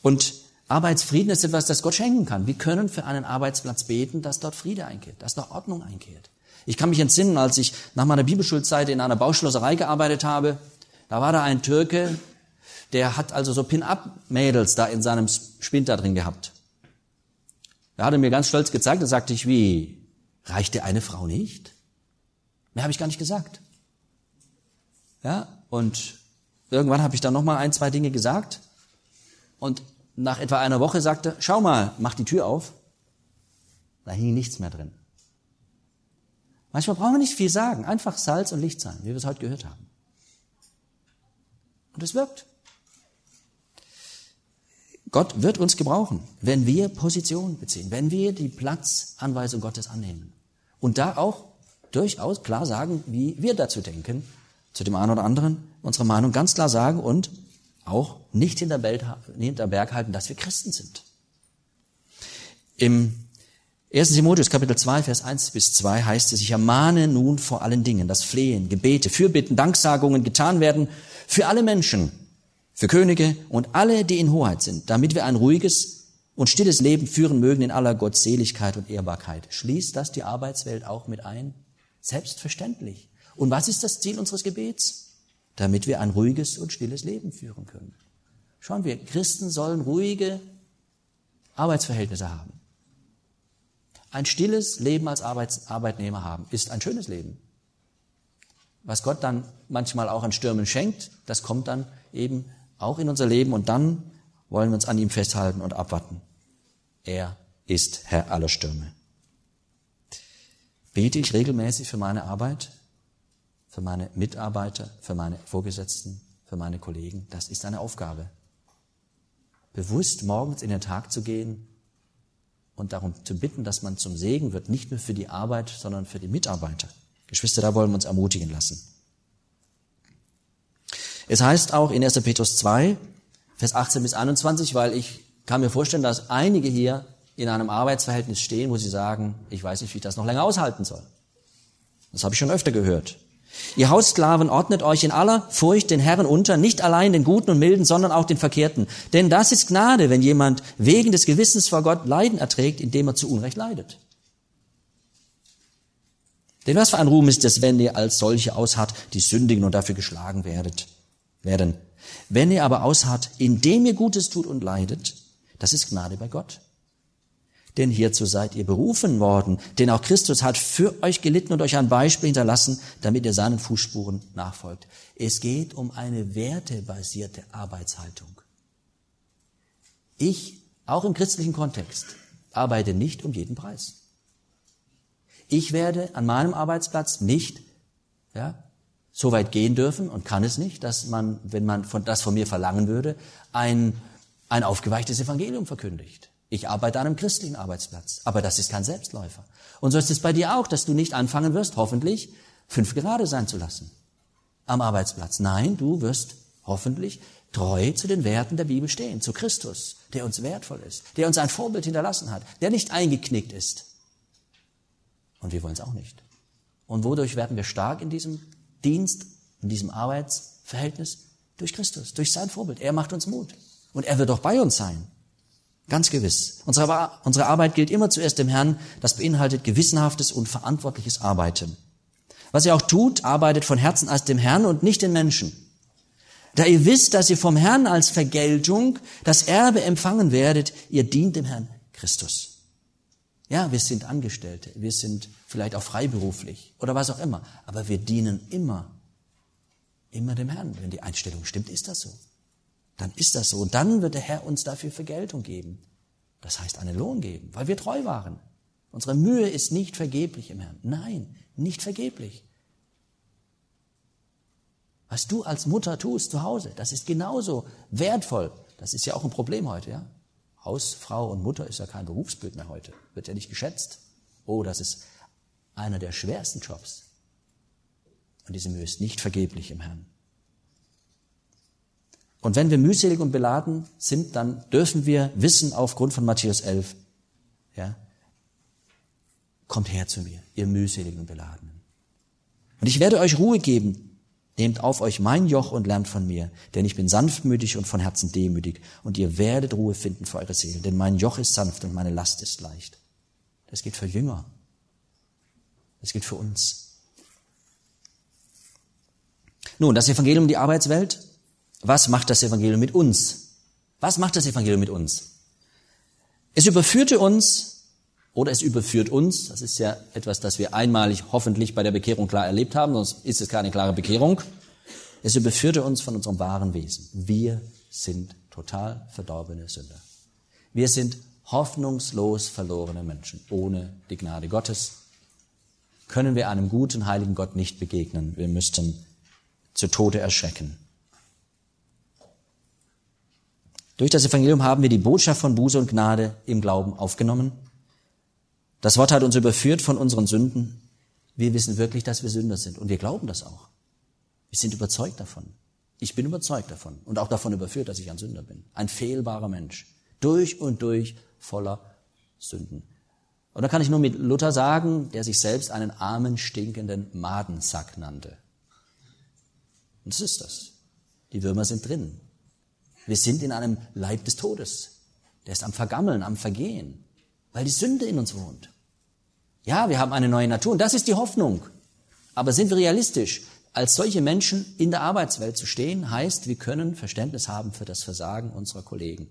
Und Arbeitsfrieden ist etwas, das Gott schenken kann. Wir können für einen Arbeitsplatz beten, dass dort Friede einkehrt, dass dort Ordnung einkehrt. Ich kann mich entsinnen, als ich nach meiner Bibelschulzeit in einer Bauschlosserei gearbeitet habe, da war da ein Türke, der hat also so Pin-Up-Mädels da in seinem Spind da drin gehabt. Er hatte mir ganz stolz gezeigt, da sagte ich, wie, reicht dir eine Frau nicht? Mehr habe ich gar nicht gesagt. Ja, und irgendwann habe ich dann nochmal ein, zwei Dinge gesagt. Und nach etwa einer Woche sagte, schau mal, mach die Tür auf. Da hing nichts mehr drin. Manchmal brauchen wir nicht viel sagen, einfach Salz und Licht sein, wie wir es heute gehört haben. Und es wirkt. Gott wird uns gebrauchen, wenn wir Position beziehen, wenn wir die Platzanweisung Gottes annehmen. Und da auch durchaus klar sagen, wie wir dazu denken, zu dem einen oder anderen unsere Meinung ganz klar sagen und auch nicht hinter Berg halten, dass wir Christen sind. Im 1. Timotheus Kapitel 2, Vers 1 bis 2 heißt es, ich ermahne nun vor allen Dingen, dass Flehen, Gebete, Fürbitten, Danksagungen getan werden für alle Menschen, für Könige und alle, die in Hoheit sind, damit wir ein ruhiges und stilles Leben führen mögen in aller Gottseligkeit und Ehrbarkeit. Schließt das die Arbeitswelt auch mit ein? Selbstverständlich. Und was ist das Ziel unseres Gebets? Damit wir ein ruhiges und stilles Leben führen können. Schauen wir, Christen sollen ruhige Arbeitsverhältnisse haben. Ein stilles Leben als Arbeits Arbeitnehmer haben, ist ein schönes Leben. Was Gott dann manchmal auch an Stürmen schenkt, das kommt dann eben auch in unser Leben und dann wollen wir uns an ihm festhalten und abwarten. Er ist Herr aller Stürme. Bete ich regelmäßig für meine Arbeit, für meine Mitarbeiter, für meine Vorgesetzten, für meine Kollegen? Das ist eine Aufgabe. Bewusst morgens in den Tag zu gehen und darum zu bitten, dass man zum Segen wird, nicht nur für die Arbeit, sondern für die Mitarbeiter. Geschwister, da wollen wir uns ermutigen lassen. Es heißt auch in 1. Petrus 2, Vers 18 bis 21, weil ich kann mir vorstellen, dass einige hier in einem Arbeitsverhältnis stehen, wo sie sagen, ich weiß nicht, wie ich das noch länger aushalten soll. Das habe ich schon öfter gehört. Ihr Haussklaven ordnet euch in aller Furcht den Herren unter, nicht allein den Guten und Milden, sondern auch den Verkehrten. Denn das ist Gnade, wenn jemand wegen des Gewissens vor Gott Leiden erträgt, indem er zu Unrecht leidet. Denn was für ein Ruhm ist es, wenn ihr als solche ausharrt, die sündigen und dafür geschlagen werdet, werden. Wenn ihr aber ausharrt, indem ihr Gutes tut und leidet, das ist Gnade bei Gott. Denn hierzu seid ihr berufen worden, denn auch Christus hat für euch gelitten und euch ein Beispiel hinterlassen, damit ihr seinen Fußspuren nachfolgt. Es geht um eine wertebasierte Arbeitshaltung. Ich, auch im christlichen Kontext, arbeite nicht um jeden Preis. Ich werde an meinem Arbeitsplatz nicht ja, so weit gehen dürfen und kann es nicht, dass man, wenn man von, das von mir verlangen würde, ein, ein aufgeweichtes Evangelium verkündigt. Ich arbeite an einem christlichen Arbeitsplatz, aber das ist kein Selbstläufer. Und so ist es bei dir auch, dass du nicht anfangen wirst, hoffentlich fünf gerade sein zu lassen am Arbeitsplatz. Nein, du wirst hoffentlich treu zu den Werten der Bibel stehen, zu Christus, der uns wertvoll ist, der uns ein Vorbild hinterlassen hat, der nicht eingeknickt ist. Und wir wollen es auch nicht. Und wodurch werden wir stark in diesem Dienst, in diesem Arbeitsverhältnis? Durch Christus, durch sein Vorbild. Er macht uns Mut. Und er wird auch bei uns sein. Ganz gewiss. Unsere, unsere Arbeit gilt immer zuerst dem Herrn. Das beinhaltet gewissenhaftes und verantwortliches Arbeiten. Was ihr auch tut, arbeitet von Herzen als dem Herrn und nicht den Menschen. Da ihr wisst, dass ihr vom Herrn als Vergeltung das Erbe empfangen werdet, ihr dient dem Herrn Christus. Ja, wir sind Angestellte, wir sind vielleicht auch freiberuflich oder was auch immer, aber wir dienen immer, immer dem Herrn. Wenn die Einstellung stimmt, ist das so dann ist das so. Und dann wird der Herr uns dafür Vergeltung geben. Das heißt, einen Lohn geben, weil wir treu waren. Unsere Mühe ist nicht vergeblich im Herrn. Nein, nicht vergeblich. Was du als Mutter tust zu Hause, das ist genauso wertvoll. Das ist ja auch ein Problem heute, ja. Hausfrau und Mutter ist ja kein Berufsbild mehr heute. Wird ja nicht geschätzt. Oh, das ist einer der schwersten Jobs. Und diese Mühe ist nicht vergeblich im Herrn. Und wenn wir mühselig und beladen sind, dann dürfen wir wissen aufgrund von Matthäus 11, ja, kommt her zu mir, ihr mühseligen und beladenen. Und ich werde euch Ruhe geben. Nehmt auf euch mein Joch und lernt von mir, denn ich bin sanftmütig und von Herzen demütig, und ihr werdet Ruhe finden für eure Seelen, denn mein Joch ist sanft und meine Last ist leicht. Das geht für Jünger. Das geht für uns. Nun, das Evangelium die Arbeitswelt. Was macht das Evangelium mit uns? Was macht das Evangelium mit uns? Es überführte uns oder es überführt uns. Das ist ja etwas, das wir einmalig hoffentlich bei der Bekehrung klar erlebt haben, sonst ist es keine klare Bekehrung. Es überführte uns von unserem wahren Wesen. Wir sind total verdorbene Sünder. Wir sind hoffnungslos verlorene Menschen. Ohne die Gnade Gottes können wir einem guten, heiligen Gott nicht begegnen. Wir müssten zu Tode erschrecken. Durch das Evangelium haben wir die Botschaft von Buße und Gnade im Glauben aufgenommen das Wort hat uns überführt von unseren Sünden. Wir wissen wirklich, dass wir Sünder sind und wir glauben das auch. Wir sind überzeugt davon. Ich bin überzeugt davon und auch davon überführt, dass ich ein Sünder bin. Ein fehlbarer Mensch. Durch und durch voller Sünden. Und da kann ich nur mit Luther sagen, der sich selbst einen armen, stinkenden Madensack nannte. Und das ist das. Die Würmer sind drin. Wir sind in einem Leib des Todes. Der ist am Vergammeln, am Vergehen, weil die Sünde in uns wohnt. Ja, wir haben eine neue Natur und das ist die Hoffnung. Aber sind wir realistisch? Als solche Menschen in der Arbeitswelt zu stehen, heißt, wir können Verständnis haben für das Versagen unserer Kollegen.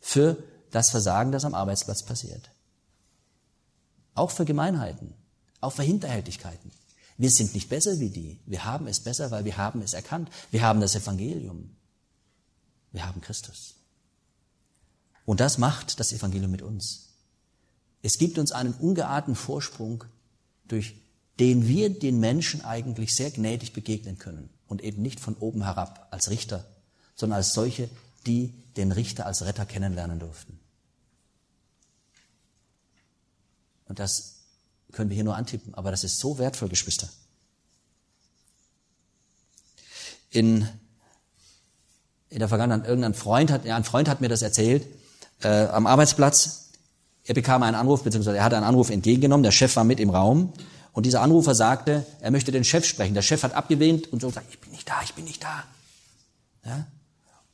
Für das Versagen, das am Arbeitsplatz passiert. Auch für Gemeinheiten. Auch für Hinterhältigkeiten. Wir sind nicht besser wie die. Wir haben es besser, weil wir haben es erkannt. Wir haben das Evangelium. Wir haben Christus. Und das macht das Evangelium mit uns. Es gibt uns einen ungeahnten Vorsprung, durch den wir den Menschen eigentlich sehr gnädig begegnen können und eben nicht von oben herab als Richter, sondern als solche, die den Richter als Retter kennenlernen durften. Und das können wir hier nur antippen, aber das ist so wertvoll, Geschwister. In, in der Vergangenheit, irgendein Freund hat, ja, ein Freund hat mir das erzählt, äh, am Arbeitsplatz, er bekam einen Anruf, beziehungsweise er hatte einen Anruf entgegengenommen, der Chef war mit im Raum und dieser Anrufer sagte, er möchte den Chef sprechen. Der Chef hat abgelehnt und so gesagt, ich bin nicht da, ich bin nicht da. Ja?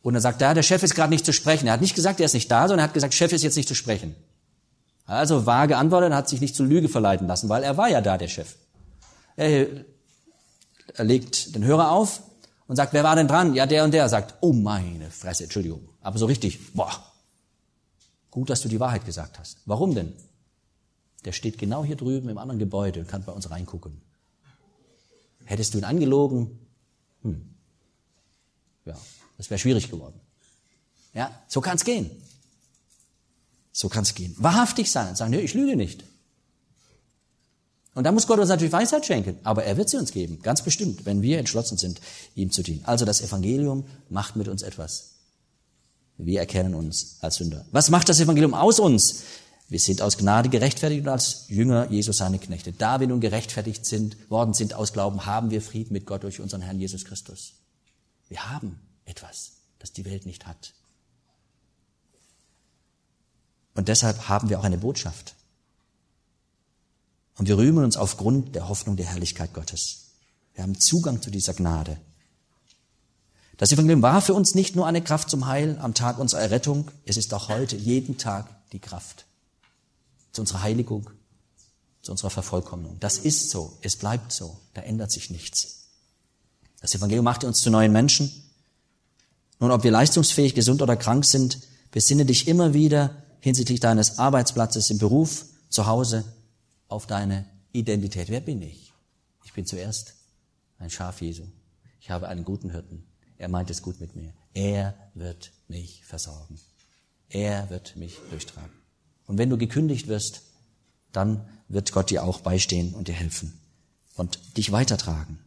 Und er sagt, ja, der Chef ist gerade nicht zu sprechen. Er hat nicht gesagt, er ist nicht da, sondern er hat gesagt, Chef ist jetzt nicht zu sprechen. Also vage antwortet, er hat sich nicht zur Lüge verleiten lassen, weil er war ja da, der Chef. Er, er legt den Hörer auf und sagt, wer war denn dran? Ja, der und der. sagt, oh meine Fresse, Entschuldigung. Aber so richtig, boah, Gut, dass du die Wahrheit gesagt hast. Warum denn? Der steht genau hier drüben im anderen Gebäude und kann bei uns reingucken. Hättest du ihn angelogen? Hm. Ja, das wäre schwierig geworden. Ja, so kann es gehen. So kann es gehen. Wahrhaftig sein und sagen, nee, ich lüge nicht. Und da muss Gott uns natürlich Weisheit schenken, aber er wird sie uns geben, ganz bestimmt, wenn wir entschlossen sind, ihm zu dienen. Also das Evangelium macht mit uns etwas. Wir erkennen uns als Sünder. Was macht das Evangelium aus uns? Wir sind aus Gnade gerechtfertigt und als Jünger Jesus seine Knechte. Da wir nun gerechtfertigt sind, worden sind aus Glauben, haben wir Frieden mit Gott durch unseren Herrn Jesus Christus. Wir haben etwas, das die Welt nicht hat. Und deshalb haben wir auch eine Botschaft. Und wir rühmen uns aufgrund der Hoffnung der Herrlichkeit Gottes. Wir haben Zugang zu dieser Gnade. Das Evangelium war für uns nicht nur eine Kraft zum Heil am Tag unserer Errettung, es ist auch heute jeden Tag die Kraft zu unserer Heiligung, zu unserer Vervollkommnung. Das ist so, es bleibt so, da ändert sich nichts. Das Evangelium macht uns zu neuen Menschen. Nun, ob wir leistungsfähig, gesund oder krank sind, besinne dich immer wieder hinsichtlich deines Arbeitsplatzes im Beruf, zu Hause, auf deine Identität. Wer bin ich? Ich bin zuerst ein Schaf Jesu. Ich habe einen guten Hirten. Er meint es gut mit mir. Er wird mich versorgen. Er wird mich durchtragen. Und wenn du gekündigt wirst, dann wird Gott dir auch beistehen und dir helfen und dich weitertragen.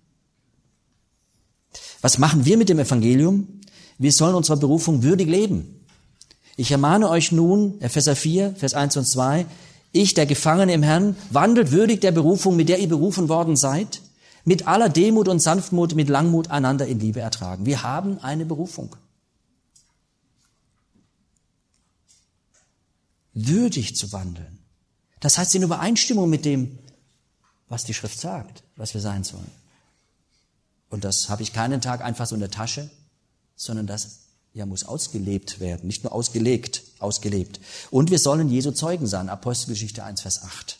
Was machen wir mit dem Evangelium? Wir sollen unserer Berufung würdig leben. Ich ermahne euch nun, Epheser 4, Vers 1 und 2, ich, der Gefangene im Herrn, wandelt würdig der Berufung, mit der ihr berufen worden seid, mit aller Demut und Sanftmut, mit Langmut einander in Liebe ertragen. Wir haben eine Berufung. Würdig zu wandeln. Das heißt in Übereinstimmung mit dem, was die Schrift sagt, was wir sein sollen. Und das habe ich keinen Tag einfach so in der Tasche, sondern das ja, muss ausgelebt werden, nicht nur ausgelegt, ausgelebt. Und wir sollen Jesu Zeugen sein, Apostelgeschichte 1, Vers 8.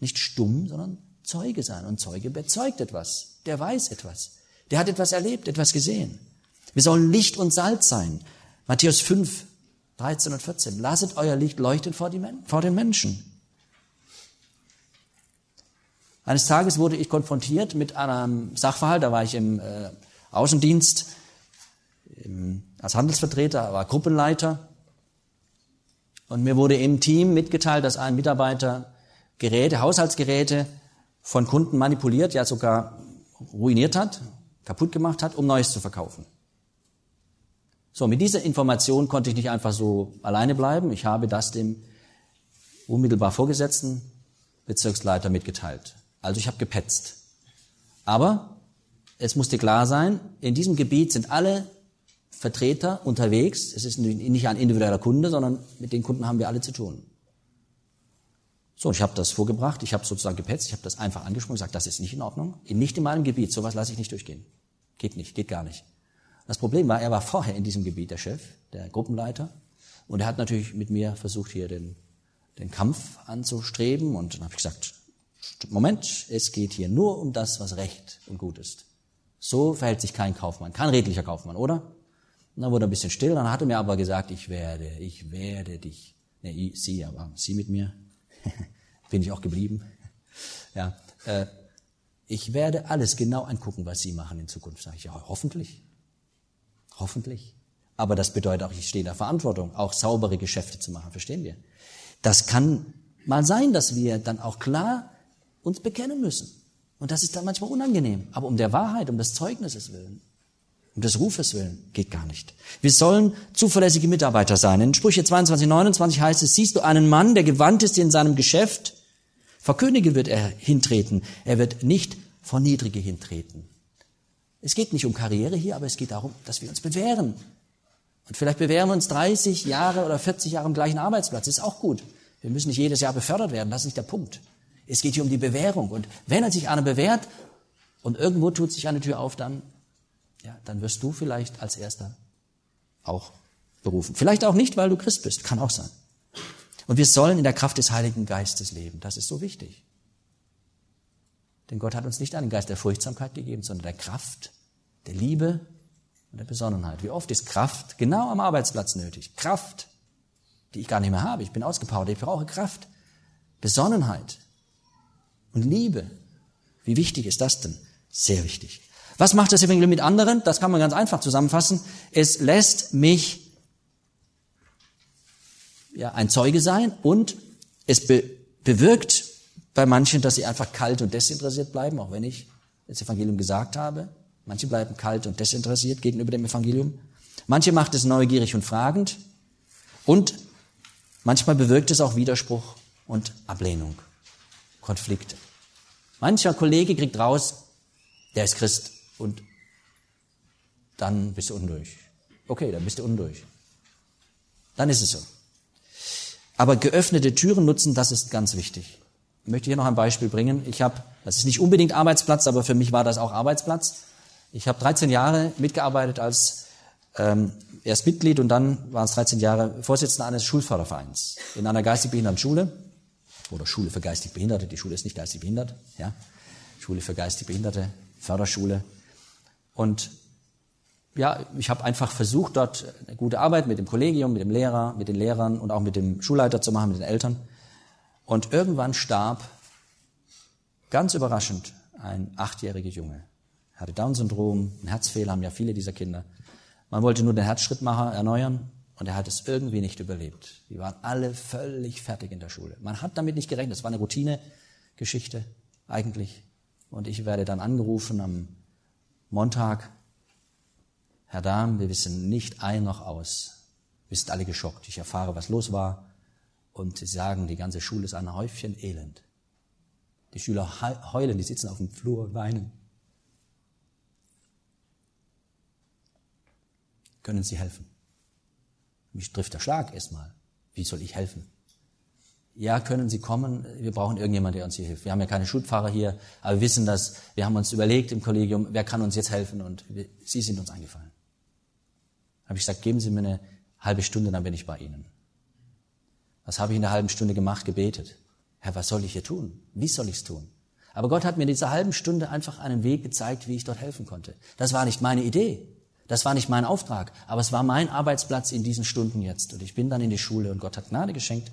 Nicht stumm, sondern Zeuge sein. Und Zeuge bezeugt etwas, der weiß etwas, der hat etwas erlebt, etwas gesehen. Wir sollen Licht und Salz sein. Matthäus 5, 13 und 14. Lasset euer Licht leuchten vor, vor den Menschen. Eines Tages wurde ich konfrontiert mit einem Sachverhalt, da war ich im äh, Außendienst als Handelsvertreter, war Gruppenleiter. Und mir wurde im Team mitgeteilt, dass ein Mitarbeiter Geräte, Haushaltsgeräte von Kunden manipuliert, ja sogar ruiniert hat, kaputt gemacht hat, um Neues zu verkaufen. So, mit dieser Information konnte ich nicht einfach so alleine bleiben. Ich habe das dem unmittelbar Vorgesetzten Bezirksleiter mitgeteilt. Also ich habe gepetzt. Aber es musste klar sein, in diesem Gebiet sind alle Vertreter unterwegs. Es ist nicht ein individueller Kunde, sondern mit den Kunden haben wir alle zu tun. So, ich habe das vorgebracht, ich habe sozusagen gepetzt, ich habe das einfach angesprochen, gesagt, das ist nicht in Ordnung, nicht in meinem Gebiet, sowas lasse ich nicht durchgehen. Geht nicht, geht gar nicht. Das Problem war, er war vorher in diesem Gebiet der Chef, der Gruppenleiter, und er hat natürlich mit mir versucht, hier den, den Kampf anzustreben, und dann habe ich gesagt, Moment, es geht hier nur um das, was recht und gut ist. So verhält sich kein Kaufmann, kein redlicher Kaufmann, oder? Und dann wurde er ein bisschen still, dann hat er mir aber gesagt, ich werde, ich werde dich. Ne, sie, aber sie mit mir. Bin ich auch geblieben. Ja, äh, ich werde alles genau angucken, was Sie machen in Zukunft. Sag ich, ja, hoffentlich. Hoffentlich. Aber das bedeutet auch, ich stehe in der Verantwortung, auch saubere Geschäfte zu machen, verstehen wir? Das kann mal sein, dass wir dann auch klar uns bekennen müssen. Und das ist dann manchmal unangenehm. Aber um der Wahrheit, um des Zeugnisses willen, um des Rufes willen geht gar nicht. Wir sollen zuverlässige Mitarbeiter sein. In Sprüche 22, 29 heißt es, siehst du einen Mann, der gewandt ist in seinem Geschäft? Vor Könige wird er hintreten. Er wird nicht vor Niedrige hintreten. Es geht nicht um Karriere hier, aber es geht darum, dass wir uns bewähren. Und vielleicht bewähren wir uns 30 Jahre oder 40 Jahre am gleichen Arbeitsplatz. Ist auch gut. Wir müssen nicht jedes Jahr befördert werden. Das ist nicht der Punkt. Es geht hier um die Bewährung. Und wenn er sich einer bewährt und irgendwo tut sich eine Tür auf, dann ja, dann wirst du vielleicht als Erster auch berufen. Vielleicht auch nicht, weil du Christ bist, kann auch sein. Und wir sollen in der Kraft des Heiligen Geistes leben. Das ist so wichtig. Denn Gott hat uns nicht einen Geist der Furchtsamkeit gegeben, sondern der Kraft, der Liebe und der Besonnenheit. Wie oft ist Kraft genau am Arbeitsplatz nötig? Kraft, die ich gar nicht mehr habe. Ich bin ausgepowert, ich brauche Kraft. Besonnenheit und Liebe. Wie wichtig ist das denn? Sehr wichtig. Was macht das Evangelium mit anderen? Das kann man ganz einfach zusammenfassen. Es lässt mich ja, ein Zeuge sein und es be bewirkt bei manchen, dass sie einfach kalt und desinteressiert bleiben, auch wenn ich das Evangelium gesagt habe. Manche bleiben kalt und desinteressiert gegenüber dem Evangelium. Manche macht es neugierig und fragend. Und manchmal bewirkt es auch Widerspruch und Ablehnung, Konflikte. Mancher Kollege kriegt raus, der ist Christ und dann bist du undurch. Okay, dann bist du undurch. Dann ist es so. Aber geöffnete Türen nutzen, das ist ganz wichtig. Ich möchte hier noch ein Beispiel bringen. Ich habe, das ist nicht unbedingt Arbeitsplatz, aber für mich war das auch Arbeitsplatz. Ich habe 13 Jahre mitgearbeitet als ähm, erst Mitglied und dann waren es 13 Jahre Vorsitzender eines Schulfördervereins in einer geistig behinderten Schule oder Schule für geistig Behinderte. Die Schule ist nicht geistig behindert, ja. Schule für geistig Behinderte, Förderschule. Und ja, ich habe einfach versucht, dort eine gute Arbeit mit dem Kollegium, mit dem Lehrer, mit den Lehrern und auch mit dem Schulleiter zu machen, mit den Eltern. Und irgendwann starb, ganz überraschend, ein achtjähriger Junge. Er hatte Down-Syndrom, ein Herzfehler, haben ja viele dieser Kinder. Man wollte nur den Herzschrittmacher erneuern und er hat es irgendwie nicht überlebt. Die waren alle völlig fertig in der Schule. Man hat damit nicht gerechnet. Es war eine Routinegeschichte eigentlich. Und ich werde dann angerufen am Montag. Herr Dahm, wir wissen nicht ein noch aus. Wir sind alle geschockt. Ich erfahre, was los war. Und sie sagen, die ganze Schule ist ein Häufchen Elend. Die Schüler heulen, die sitzen auf dem Flur und weinen. Können Sie helfen? Mich trifft der Schlag erstmal. Wie soll ich helfen? Ja, können Sie kommen? Wir brauchen irgendjemand, der uns hier hilft. Wir haben ja keine Schulpfarrer hier, aber wir wissen das. Wir haben uns überlegt im Kollegium, wer kann uns jetzt helfen? Und wir, Sie sind uns eingefallen. Habe ich gesagt, geben Sie mir eine halbe Stunde, dann bin ich bei Ihnen. Was habe ich in der halben Stunde gemacht? Gebetet. Herr, was soll ich hier tun? Wie soll ich es tun? Aber Gott hat mir in dieser halben Stunde einfach einen Weg gezeigt, wie ich dort helfen konnte. Das war nicht meine Idee. Das war nicht mein Auftrag, aber es war mein Arbeitsplatz in diesen Stunden jetzt. Und ich bin dann in die Schule und Gott hat Gnade geschenkt.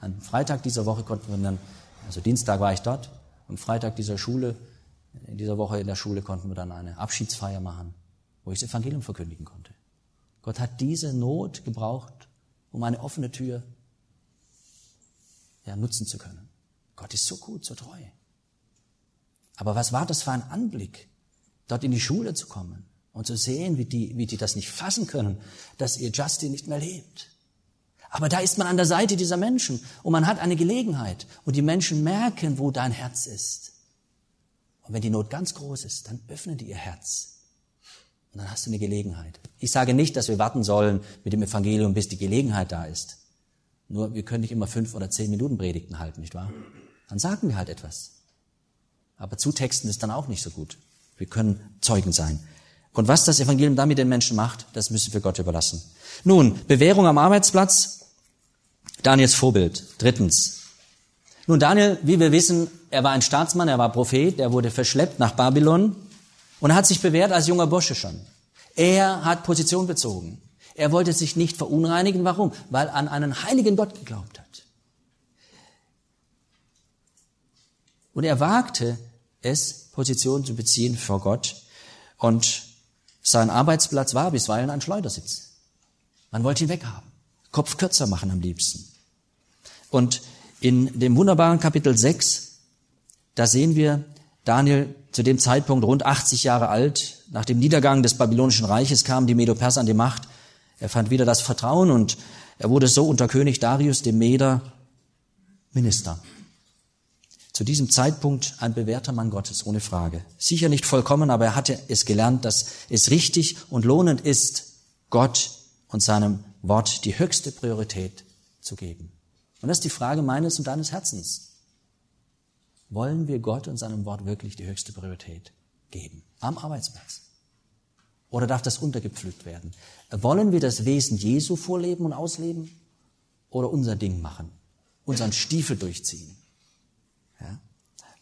Am Freitag dieser Woche konnten wir dann, also Dienstag war ich dort, am Freitag dieser Schule, in dieser Woche in der Schule konnten wir dann eine Abschiedsfeier machen, wo ich das Evangelium verkündigen konnte. Gott hat diese Not gebraucht, um eine offene Tür ja, nutzen zu können. Gott ist so gut, so treu. Aber was war das für ein Anblick, dort in die Schule zu kommen? und zu sehen, wie die, wie die das nicht fassen können, dass ihr Justin nicht mehr lebt. Aber da ist man an der Seite dieser Menschen und man hat eine Gelegenheit und die Menschen merken, wo dein Herz ist. Und wenn die Not ganz groß ist, dann öffnen die ihr Herz. Und dann hast du eine Gelegenheit. Ich sage nicht, dass wir warten sollen mit dem Evangelium, bis die Gelegenheit da ist. Nur wir können nicht immer fünf oder zehn Minuten Predigten halten, nicht wahr? Dann sagen wir halt etwas. Aber zutexten ist dann auch nicht so gut. Wir können Zeugen sein. Und was das Evangelium damit den Menschen macht, das müssen wir Gott überlassen. Nun, Bewährung am Arbeitsplatz. Daniels Vorbild. Drittens. Nun, Daniel, wie wir wissen, er war ein Staatsmann, er war Prophet, er wurde verschleppt nach Babylon und hat sich bewährt als junger Bursche schon. Er hat Position bezogen. Er wollte sich nicht verunreinigen. Warum? Weil an einen heiligen Gott geglaubt hat. Und er wagte es, Position zu beziehen vor Gott. Und sein Arbeitsplatz war bisweilen ein Schleudersitz. Man wollte ihn weghaben. Kopf kürzer machen am liebsten. Und in dem wunderbaren Kapitel 6, da sehen wir Daniel zu dem Zeitpunkt rund 80 Jahre alt. Nach dem Niedergang des babylonischen Reiches kamen die Medo-Perser an die Macht. Er fand wieder das Vertrauen und er wurde so unter König Darius dem Meder Minister zu diesem Zeitpunkt ein bewährter Mann Gottes, ohne Frage. Sicher nicht vollkommen, aber er hatte es gelernt, dass es richtig und lohnend ist, Gott und seinem Wort die höchste Priorität zu geben. Und das ist die Frage meines und deines Herzens. Wollen wir Gott und seinem Wort wirklich die höchste Priorität geben? Am Arbeitsplatz? Oder darf das untergepflügt werden? Wollen wir das Wesen Jesu vorleben und ausleben? Oder unser Ding machen? Unseren Stiefel durchziehen? Ja?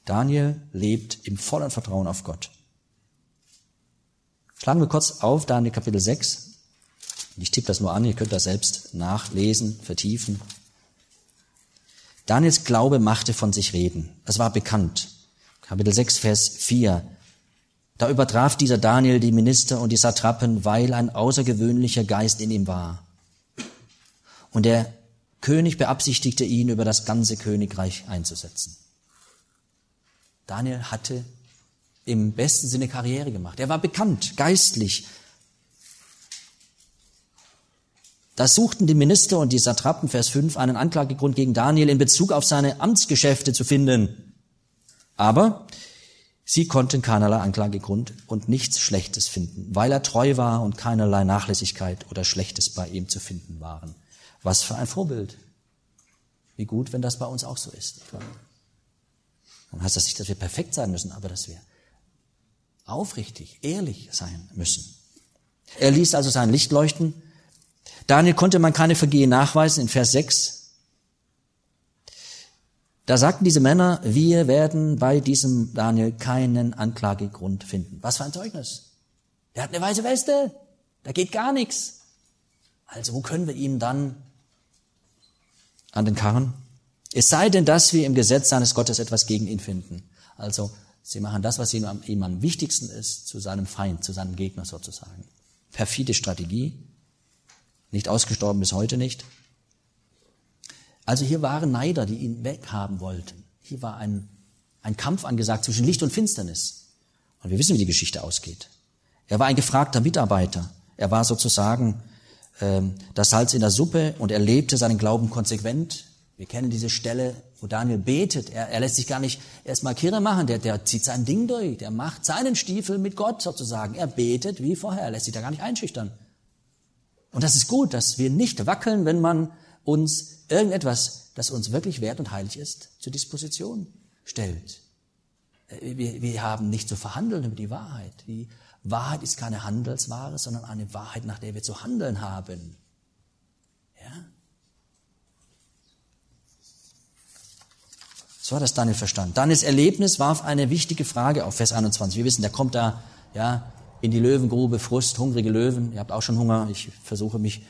Daniel lebt im vollen Vertrauen auf Gott. Schlagen wir kurz auf Daniel Kapitel 6. Ich tippe das nur an, ihr könnt das selbst nachlesen, vertiefen. Daniels Glaube machte von sich reden. Das war bekannt. Kapitel 6, Vers 4. Da übertraf dieser Daniel die Minister und die Satrapen, weil ein außergewöhnlicher Geist in ihm war. Und der König beabsichtigte ihn, über das ganze Königreich einzusetzen. Daniel hatte im besten Sinne Karriere gemacht. Er war bekannt, geistlich. Da suchten die Minister und die Satrapen, Vers 5, einen Anklagegrund gegen Daniel in Bezug auf seine Amtsgeschäfte zu finden. Aber sie konnten keinerlei Anklagegrund und nichts Schlechtes finden, weil er treu war und keinerlei Nachlässigkeit oder Schlechtes bei ihm zu finden waren. Was für ein Vorbild. Wie gut, wenn das bei uns auch so ist. Dann heißt das nicht, dass wir perfekt sein müssen, aber dass wir aufrichtig, ehrlich sein müssen. Er ließ also sein Licht leuchten. Daniel konnte man keine Vergehen nachweisen in Vers 6. Da sagten diese Männer, wir werden bei diesem Daniel keinen Anklagegrund finden. Was für ein Zeugnis. Der hat eine weiße Weste. Da geht gar nichts. Also wo können wir ihm dann an den Karren? Es sei denn, dass wir im Gesetz seines Gottes etwas gegen ihn finden. Also, sie machen das, was ihm am, ihm am wichtigsten ist, zu seinem Feind, zu seinem Gegner sozusagen. Perfide Strategie. Nicht ausgestorben bis heute nicht. Also hier waren Neider, die ihn weghaben wollten. Hier war ein, ein Kampf angesagt zwischen Licht und Finsternis. Und wir wissen, wie die Geschichte ausgeht. Er war ein gefragter Mitarbeiter. Er war sozusagen ähm, das Salz in der Suppe und er lebte seinen Glauben konsequent. Wir kennen diese Stelle, wo Daniel betet. Er, er lässt sich gar nicht erstmal Kirre machen. Der, der zieht sein Ding durch. Der macht seinen Stiefel mit Gott sozusagen. Er betet wie vorher. Er lässt sich da gar nicht einschüchtern. Und das ist gut, dass wir nicht wackeln, wenn man uns irgendetwas, das uns wirklich wert und heilig ist, zur Disposition stellt. Äh, wir, wir haben nicht zu verhandeln über die Wahrheit. Die Wahrheit ist keine Handelsware, sondern eine Wahrheit, nach der wir zu handeln haben. Ja? So hat das Daniel verstanden. Daniels Erlebnis warf eine wichtige Frage auf Vers 21. Wir wissen, der kommt da ja, in die Löwengrube, Frust, hungrige Löwen. Ihr habt auch schon Hunger. Ich versuche mich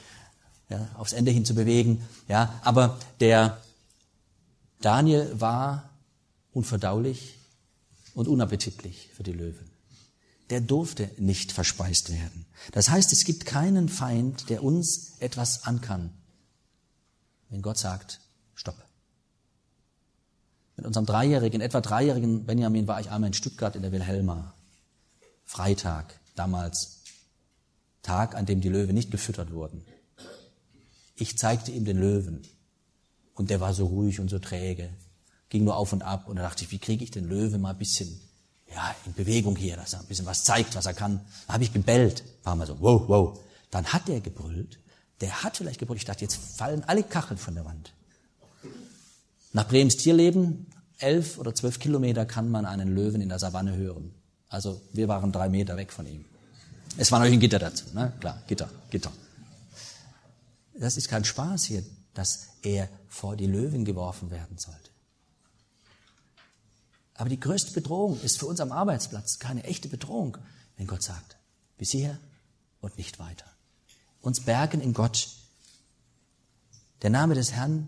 ja, aufs Ende hin zu bewegen. Ja, aber der Daniel war unverdaulich und unappetitlich für die Löwen. Der durfte nicht verspeist werden. Das heißt, es gibt keinen Feind, der uns etwas ankann, wenn Gott sagt, stopp. Mit unserem dreijährigen, etwa dreijährigen Benjamin war ich einmal in Stuttgart in der Wilhelma. Freitag, damals. Tag, an dem die Löwen nicht gefüttert wurden. Ich zeigte ihm den Löwen. Und der war so ruhig und so träge ging nur auf und ab und da dachte ich, wie kriege ich den Löwe mal ein bisschen ja, in Bewegung hier, dass er ein bisschen was zeigt, was er kann. Da habe ich gebellt, war mal so, wow, wow. Dann hat der gebrüllt, der hat vielleicht gebrüllt, ich dachte, jetzt fallen alle Kacheln von der Wand. Nach Brems Tierleben, elf oder zwölf Kilometer kann man einen Löwen in der Savanne hören. Also wir waren drei Meter weg von ihm. Es war natürlich ein Gitter dazu, ne? Klar, Gitter, Gitter. Das ist kein Spaß hier, dass er vor die Löwen geworfen werden sollte. Aber die größte Bedrohung ist für uns am Arbeitsplatz keine echte Bedrohung, wenn Gott sagt, bis hierher und nicht weiter. Uns bergen in Gott. Der Name des Herrn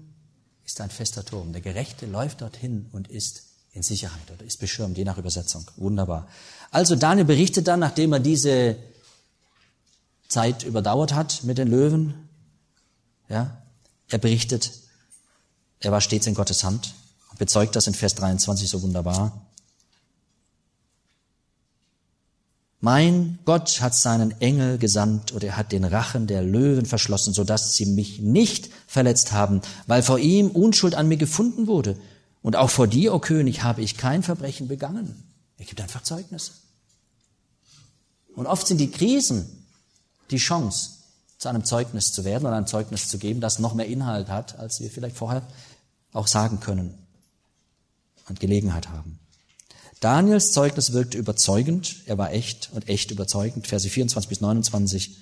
ist ein fester Turm. Der Gerechte läuft dorthin und ist in Sicherheit oder ist beschirmt, je nach Übersetzung. Wunderbar. Also Daniel berichtet dann, nachdem er diese Zeit überdauert hat mit den Löwen, ja, er berichtet, er war stets in Gottes Hand bezeugt das in Vers 23 so wunderbar. Mein Gott hat seinen Engel gesandt und er hat den Rachen der Löwen verschlossen, sodass sie mich nicht verletzt haben, weil vor ihm Unschuld an mir gefunden wurde. Und auch vor dir, o oh König, habe ich kein Verbrechen begangen. Er gibt einfach Zeugnis. Und oft sind die Krisen die Chance, zu einem Zeugnis zu werden oder ein Zeugnis zu geben, das noch mehr Inhalt hat, als wir vielleicht vorher auch sagen können und Gelegenheit haben. Daniels Zeugnis wirkte überzeugend, er war echt und echt überzeugend. Verse 24 bis 29,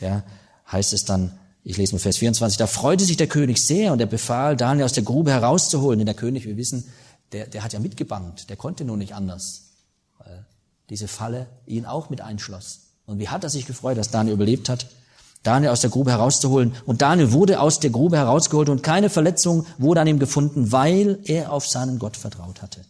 ja, heißt es dann, ich lese mal Vers 24, da freute sich der König sehr und er befahl, Daniel aus der Grube herauszuholen. Denn der König, wir wissen, der, der hat ja mitgebannt, der konnte nur nicht anders, weil diese Falle ihn auch mit einschloss. Und wie hat er sich gefreut, dass Daniel überlebt hat? Daniel aus der Grube herauszuholen. Und Daniel wurde aus der Grube herausgeholt und keine Verletzung wurde an ihm gefunden, weil er auf seinen Gott vertraut hatte.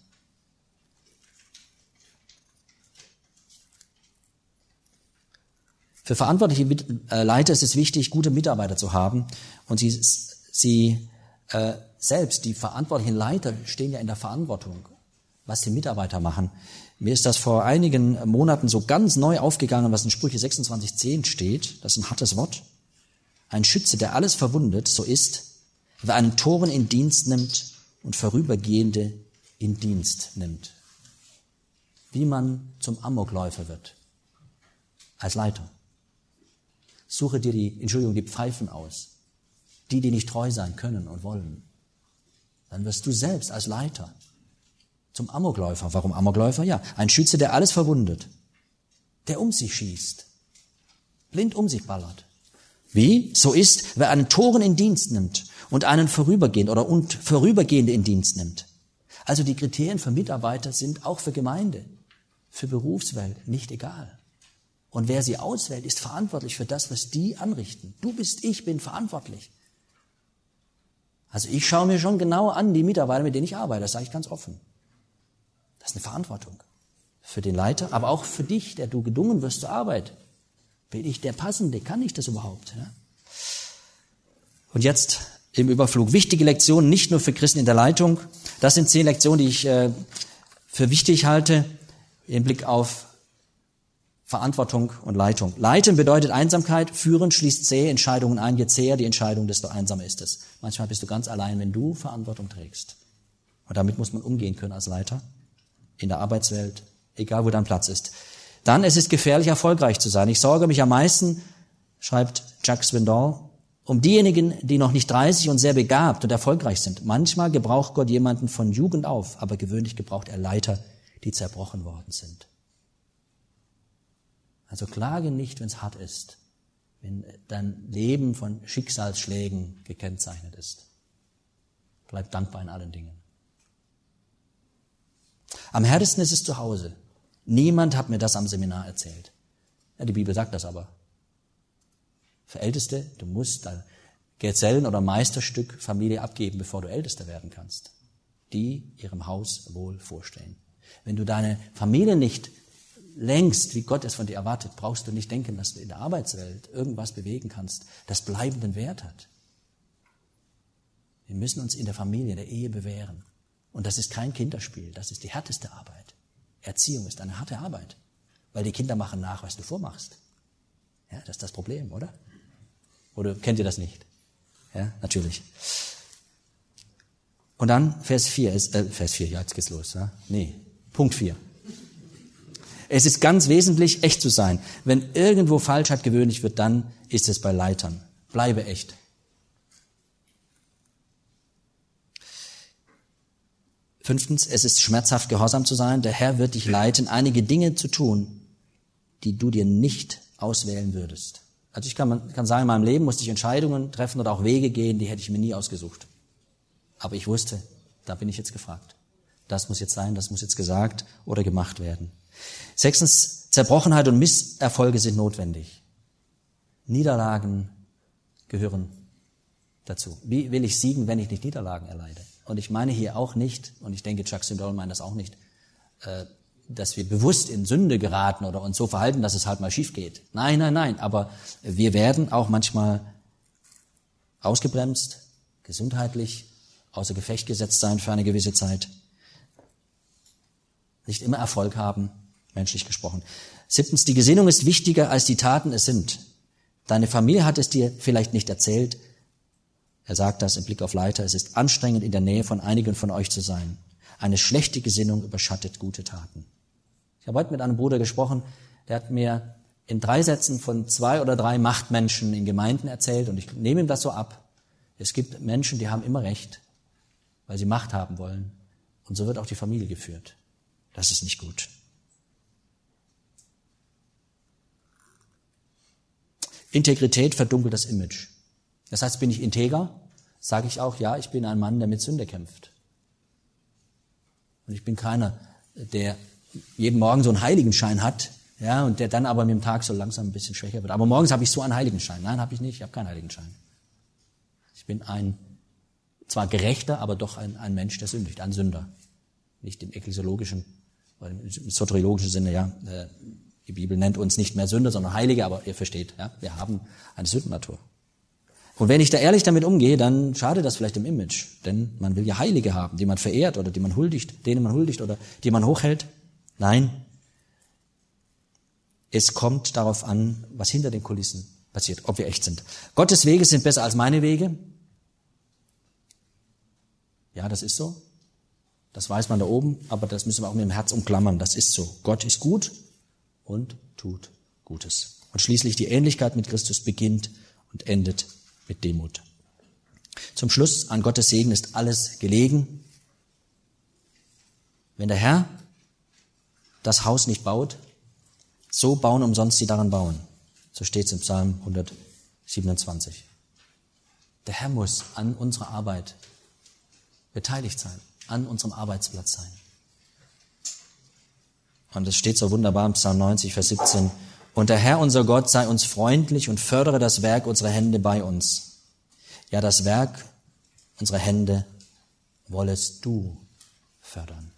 Für verantwortliche äh, Leiter ist es wichtig, gute Mitarbeiter zu haben. Und sie, sie äh, selbst, die verantwortlichen Leiter, stehen ja in der Verantwortung, was die Mitarbeiter machen. Mir ist das vor einigen Monaten so ganz neu aufgegangen, was in Sprüche 26.10 steht. Das ist ein hartes Wort. Ein Schütze, der alles verwundet, so ist, wer einen Toren in Dienst nimmt und Vorübergehende in Dienst nimmt. Wie man zum Amokläufer wird. Als Leiter. Suche dir die, Entschuldigung, die Pfeifen aus. Die, die nicht treu sein können und wollen. Dann wirst du selbst als Leiter zum Amokläufer. Warum Amokläufer? Ja, ein Schütze, der alles verwundet, der um sich schießt, blind um sich ballert. Wie? So ist, wer einen Toren in Dienst nimmt und einen vorübergehend oder und vorübergehende in Dienst nimmt. Also die Kriterien für Mitarbeiter sind auch für Gemeinde, für Berufswelt nicht egal. Und wer sie auswählt, ist verantwortlich für das, was die anrichten. Du bist, ich bin verantwortlich. Also ich schaue mir schon genau an die Mitarbeiter, mit denen ich arbeite, das sage ich ganz offen. Das ist eine Verantwortung für den Leiter, aber auch für dich, der du gedungen wirst zur Arbeit. Bin ich der Passende? Kann ich das überhaupt? Ja? Und jetzt im Überflug. Wichtige Lektionen, nicht nur für Christen in der Leitung. Das sind zehn Lektionen, die ich äh, für wichtig halte im Blick auf Verantwortung und Leitung. Leiten bedeutet Einsamkeit, führen schließt zähe Entscheidungen ein. Je zäher die Entscheidung, desto einsamer ist es. Manchmal bist du ganz allein, wenn du Verantwortung trägst. Und damit muss man umgehen können als Leiter in der Arbeitswelt, egal wo dein Platz ist. Dann, es ist gefährlich, erfolgreich zu sein. Ich sorge mich am meisten, schreibt Jacques Swindoll, um diejenigen, die noch nicht 30 und sehr begabt und erfolgreich sind. Manchmal gebraucht Gott jemanden von Jugend auf, aber gewöhnlich gebraucht er Leiter, die zerbrochen worden sind. Also klage nicht, wenn es hart ist, wenn dein Leben von Schicksalsschlägen gekennzeichnet ist. Bleib dankbar in allen Dingen. Am härtesten ist es zu Hause. Niemand hat mir das am Seminar erzählt. Ja, die Bibel sagt das aber. Für Älteste, du musst dein Gezellen- oder Meisterstück Familie abgeben, bevor du Ältester werden kannst. Die ihrem Haus wohl vorstehen. Wenn du deine Familie nicht längst, wie Gott es von dir erwartet, brauchst du nicht denken, dass du in der Arbeitswelt irgendwas bewegen kannst, das bleibenden Wert hat. Wir müssen uns in der Familie, der Ehe bewähren. Und das ist kein Kinderspiel, das ist die härteste Arbeit. Erziehung ist eine harte Arbeit, weil die Kinder machen nach, was du vormachst. Ja, das ist das Problem, oder? Oder kennt ihr das nicht? Ja, natürlich. Und dann Vers 4, ist, äh, Vers 4, ja, jetzt geht's los. Ja? Nee, Punkt 4. Es ist ganz wesentlich, echt zu sein. Wenn irgendwo Falschheit gewöhnlich wird, dann ist es bei Leitern. Bleibe echt. Fünftens, es ist schmerzhaft, gehorsam zu sein. Der Herr wird dich leiten, einige Dinge zu tun, die du dir nicht auswählen würdest. Also ich kann, kann sagen, in meinem Leben musste ich Entscheidungen treffen oder auch Wege gehen, die hätte ich mir nie ausgesucht. Aber ich wusste, da bin ich jetzt gefragt. Das muss jetzt sein, das muss jetzt gesagt oder gemacht werden. Sechstens, Zerbrochenheit und Misserfolge sind notwendig. Niederlagen gehören dazu. Wie will ich siegen, wenn ich nicht Niederlagen erleide? Und ich meine hier auch nicht, und ich denke, Chuck Swindoll meint das auch nicht, äh, dass wir bewusst in Sünde geraten oder uns so verhalten, dass es halt mal schief geht. Nein, nein, nein. Aber wir werden auch manchmal ausgebremst, gesundheitlich, außer Gefecht gesetzt sein für eine gewisse Zeit. Nicht immer Erfolg haben, menschlich gesprochen. Siebtens, die Gesinnung ist wichtiger, als die Taten es sind. Deine Familie hat es dir vielleicht nicht erzählt. Er sagt das im Blick auf Leiter. Es ist anstrengend, in der Nähe von einigen von euch zu sein. Eine schlechte Gesinnung überschattet gute Taten. Ich habe heute mit einem Bruder gesprochen, der hat mir in drei Sätzen von zwei oder drei Machtmenschen in Gemeinden erzählt und ich nehme ihm das so ab. Es gibt Menschen, die haben immer Recht, weil sie Macht haben wollen. Und so wird auch die Familie geführt. Das ist nicht gut. Integrität verdunkelt das Image. Das heißt, bin ich integer, sage ich auch, ja, ich bin ein Mann, der mit Sünde kämpft. Und ich bin keiner, der jeden Morgen so einen Heiligenschein hat, ja, und der dann aber mit dem Tag so langsam ein bisschen schwächer wird. Aber morgens habe ich so einen Heiligenschein. Nein, habe ich nicht, ich habe keinen Heiligenschein. Ich bin ein, zwar gerechter, aber doch ein, ein Mensch, der sündigt, ein Sünder. Nicht im ekklesiologischen, oder im soteriologischen Sinne, ja. Äh, die Bibel nennt uns nicht mehr Sünder, sondern Heilige, aber ihr versteht, ja, wir haben eine Sündennatur. Und wenn ich da ehrlich damit umgehe, dann schadet das vielleicht im Image. Denn man will ja Heilige haben, die man verehrt oder die man huldigt, denen man huldigt oder die man hochhält. Nein. Es kommt darauf an, was hinter den Kulissen passiert, ob wir echt sind. Gottes Wege sind besser als meine Wege. Ja, das ist so. Das weiß man da oben, aber das müssen wir auch mit dem Herz umklammern. Das ist so. Gott ist gut und tut Gutes. Und schließlich die Ähnlichkeit mit Christus beginnt und endet mit Demut. Zum Schluss, an Gottes Segen ist alles gelegen. Wenn der Herr das Haus nicht baut, so bauen umsonst die daran bauen. So steht es im Psalm 127. Der Herr muss an unserer Arbeit beteiligt sein, an unserem Arbeitsplatz sein. Und es steht so wunderbar im Psalm 90, Vers 17. Und der Herr unser Gott sei uns freundlich und fördere das Werk unserer Hände bei uns. Ja, das Werk unserer Hände wollest du fördern.